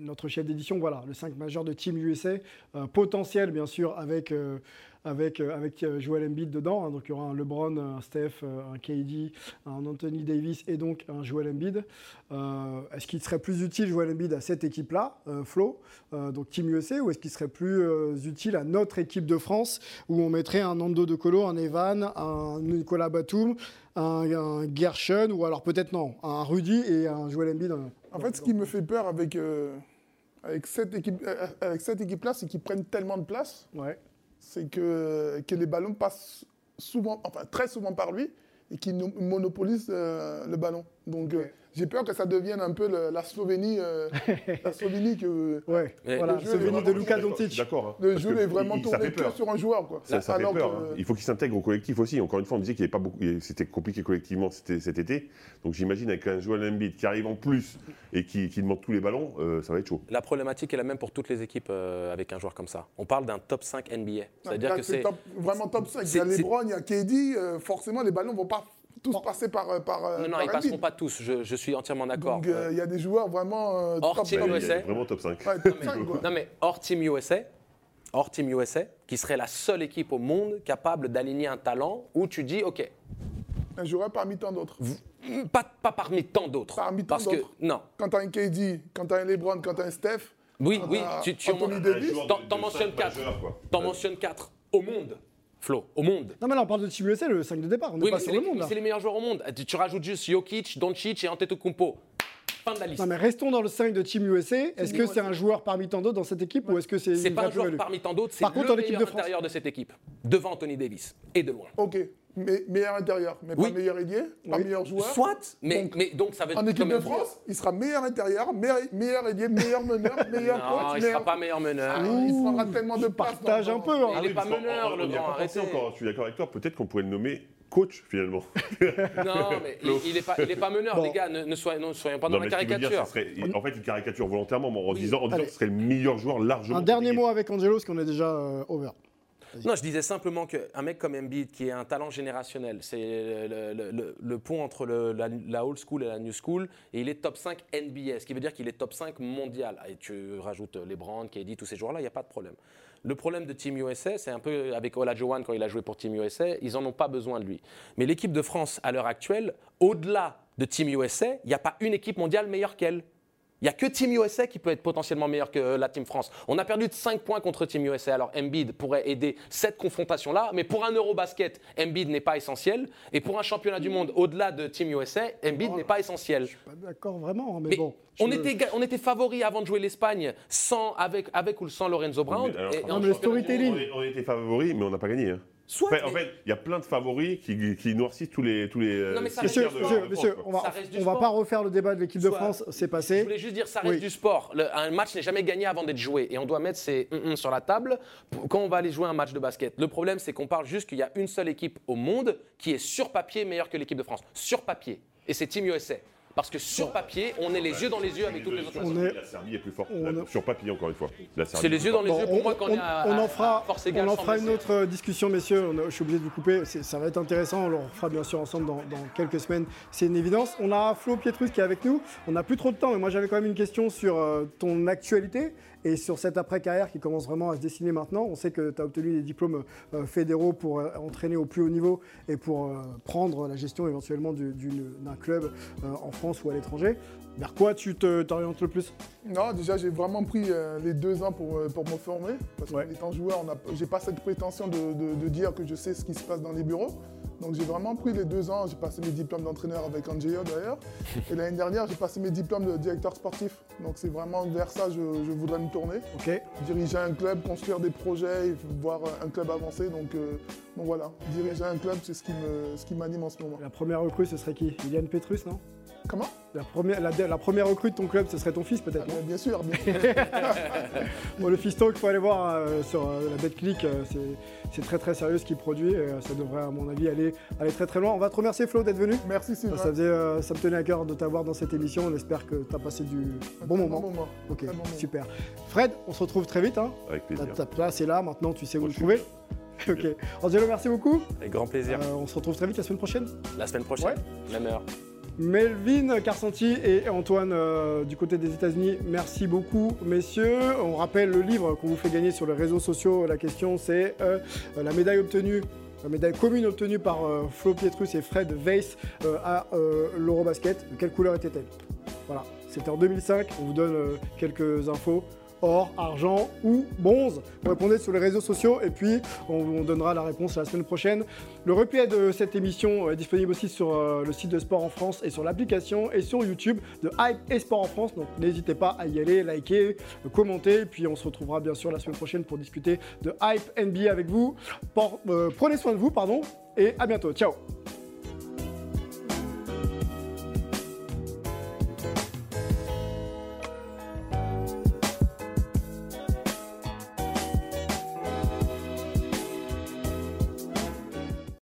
notre chef d'édition. Voilà, le 5 majeur de Team USA, euh, potentiel bien sûr avec. euh, avec, euh, avec euh, Joel Embiid dedans. hein. donc il y aura un LeBron, un Steph, euh, un KD, un Anthony Davis et donc un Joel Embiid. Est-ce qu'il serait plus utile Joel Embiid à cette équipe-là, Flo, donc Team USA, ou est-ce qu'il serait plus utile à notre équipe de France, où on mettrait un Nando De Colo, un Evan, un Nicolas Batum, un, un Gershon, ou alors peut-être non, un Rudy et un Joel Embiid. En fait, ce qui me fait peur avec, euh, avec cette équipe, euh, avec cette équipe-là, c'est qu'ils prennent tellement de place. Ouais. C'est que, les ballons passent souvent, enfin très souvent par lui et qu'il monopolise euh, le ballon. Euh, j'ai peur que ça devienne un peu le- la Slovénie, euh, la Slovénie que Ouais, Mais voilà, le jeu est Slovénie de Luka Doncic. D'accord. hein. le jeu est vraiment tourné fait que peur. sur un joueur. Quoi. Ça, ça fait peur. que- hein. Il faut qu'il s'intègre au collectif aussi. Encore une fois, on disait qu'il n'y avait pas beaucoup, c'était compliqué collectivement cet été. Donc j'imagine avec un Joel Embiid qui arrive en plus et qui, qui demande tous les ballons, euh, ça va être chaud. La problématique est la même pour toutes les équipes euh, avec un joueur comme ça. On parle d'un top 5 NBA. C'est-à-dire que c'est. top- vraiment top 5. Il y a LeBron, il y a KD. euh, forcément, les ballons vont pas tous passer par. euh, par euh, Non, non, par ils passeront Embiid. pas tous. Je, je suis entièrement d'accord. Donc euh, il y a des joueurs vraiment. euh, Hors top Team cinq. Il USA. est vraiment top 5. Ouais, top 5, quoi. Non mais hors Team USA, hors Team USA, qui serait la seule équipe au monde capable d'aligner un talent où tu dis ok, Un joueur parmi tant d'autres. pas, pas parmi tant d'autres. Parmi tant parce que d'autres. non. Quand tu as un KD, quand tu as un LeBron, quand tu as un Steph, Oui, oui, t'as tu, tu en, mentionnes 4. T'en mentionnes 4 au monde. Flo, au monde. Non, mais là, on parle de Team USA, le 5 de départ. On n'est Oui, pas sur c'est le monde. C'est les meilleurs joueurs au monde. Tu, tu rajoutes juste Jokic, Doncic et Antetokounmpo. Fin de la liste. Non, mais restons dans le 5 de Team USA. Est-ce que c'est un joueur parmi tant d'autres dans cette équipe ou est-ce que c'est C'est pas un joueur parmi tant d'autres, c'est Par contre, le en équipe meilleur de France. intérieur de cette équipe, devant Anthony Davis, et de loin. ok. Mais, meilleur intérieur, mais Oui. pas meilleur ailier, pas Oui. meilleur joueur. Soit, mais Donc, mais donc ça veut En équipe de France, il sera meilleur intérieur, meilleur, meilleur ailier, meilleur meneur, meilleur Non, coach. il meilleur... sera pas meilleur meneur. Ah, il prendra tellement de. Partage un peu. hein. Il est pas meneur, en- le grand, encore, Je suis d'accord avec toi. Peut-être qu'on pourrait le nommer coach finalement. Non, mais il, il est pas, il est pas meneur, Bon. les gars. Ne, ne soyons, ne soyons pas Non, dans la dire, caricature. serait- en fait, il caricature volontairement mais en disant, en disant que ce serait le meilleur joueur largement. Un dernier compliqué. mot avec Angelo, parce qu'on est déjà euh, over. Non, je disais simplement qu'un mec comme Embiid, qui est un talent générationnel, c'est le, pont entre la, old school et la new school, et il est top 5 NBA, ce qui veut dire qu'il est top 5 mondial. Et tu rajoutes LeBron, KD, tous ces joueurs-là, il n'y a pas de problème. Le problème de Team USA, c'est un peu avec Olajuwon quand il a joué pour Team USA, ils n'en ont pas besoin de lui. Mais l'équipe de France, à l'heure actuelle, au-delà de Team USA, il n'y a pas une équipe mondiale meilleure qu'elle. Il n'y a que Team USA qui peut être potentiellement meilleur que la Team France. On a perdu de 5 points contre Team USA. Alors Embiid pourrait aider cette confrontation-là, mais pour un Eurobasket, Embiid n'est pas essentiel. Et pour un championnat du monde au-delà de Team USA, Embiid n'est pas essentiel. Pas d'accord vraiment, mais, Mais bon. on, je- était, on était favoris avant de jouer l'Espagne, sans, avec, avec ou sans Lorenzo Brown. Mais alors, Et- mais le storytelling. On, était favoris, mais on n'a pas gagné. hein. Soit, en mais- fait, il y a plein de favoris qui, qui noircissent tous les tous les. Non, mais ça euh, reste Monsieur, du de- monsieur, on va, Ça reste du on va sport. pas refaire le débat de l'équipe de France, c'est Je passé. voulais juste dire, ça reste Oui. du sport. Le- un match n'est jamais gagné avant d'être joué. Et on doit mettre ces 1-1 sur la table quand on va aller jouer un match de basket. Le problème, c'est qu'on parle juste qu'il y a une seule équipe au monde qui est sur papier meilleure que l'équipe de France. Sur papier. Et c'est Team USA. Parce que sur papier, on est les yeux dans les yeux avec toutes les autres On nations. est- La Serbie est plus forte. Sur papier, encore une fois. C'est les yeux dans les yeux pour moi quand on est à, on en fera, à force égale. on en fera une autre euh, discussion, messieurs. On a- je suis obligé de vous couper. C'est- Ça va être intéressant. On le refera bien sûr ensemble dans, dans quelques semaines. C'est une évidence. On a Flo Pietrus qui est avec nous. On n'a plus trop de temps, mais moi j'avais quand même une question sur euh, ton actualité et sur cette après-carrière qui commence vraiment à se dessiner maintenant. On sait que tu as obtenu des diplômes euh, fédéraux pour euh, entraîner au plus haut niveau et pour euh, prendre la gestion éventuellement d'un club en France ou à l'étranger. Vers quoi tu te- t'orientes le plus? Non, déjà, j'ai vraiment pris les deux ans pour, pour me former. Parce Ouais. qu'en étant joueur, j'ai pas cette prétention de, de- de dire que je sais ce qui se passe dans les bureaux. Donc, j'ai vraiment pris les deux ans. J'ai passé mes diplômes d'entraîneur avec Angeo d'ailleurs. Et l'année dernière, j'ai passé mes diplômes de directeur sportif. Donc, c'est vraiment vers ça que je, je voudrais me tourner. Diriger un club, construire des projets, et voir un club avancer. Donc, euh, donc voilà, diriger un club, c'est ce qui ce m'anime en ce moment. La première recrue, ce serait qui? Ilian Petrus, non? Comment la première, la, la première recrue de ton club, ce serait ton fils peut-être Ah, bien, sûr, bien sûr. Bon, le fiston qu'il faut aller voir euh, sur euh, la BetClick, euh, c'est- c'est très très sérieux ce qu'il produit. et, euh, ça devrait, à mon avis, aller, aller très très loin. On va te remercier, Flo, d'être venu. Merci Sylvain. Ça, faisait, euh, ça me tenait à cœur de t'avoir dans cette émission. On espère que tu as passé du bon moment. moment. Ok, Très bon moment. super. Fred, on se retrouve très vite. Hein. Avec Ta, plaisir. ta place est là, maintenant tu sais où le trouver. ok. Angelo, merci beaucoup. Avec grand plaisir. Euh, on se retrouve très vite la semaine prochaine. La semaine prochaine, même heure. Melvin Carsanti et Antoine euh, du côté des États-Unis, merci beaucoup, messieurs. On rappelle le livre qu'on vous fait gagner sur les réseaux sociaux. La question, c'est euh, la médaille obtenue. La médaille commune obtenue par euh, Flo Pietrus et Fred Weiss euh, à euh, l'Eurobasket. Quelle couleur était-elle? Voilà, c'était en 2005. On vous donne euh, quelques infos. Or, argent ou bronze répondez sur les réseaux sociaux et puis on, on donnera la réponse la semaine prochaine. Le replay de cette émission est disponible aussi sur euh, le site de Sport en France et sur l'application et sur YouTube de Hype et Sport en France. Donc n'hésitez pas à y aller, liker, commenter. Puis on se retrouvera bien sûr la semaine prochaine pour discuter de Hype NBA avec vous. Euh, prenez soin de vous, pardon, et à bientôt. Ciao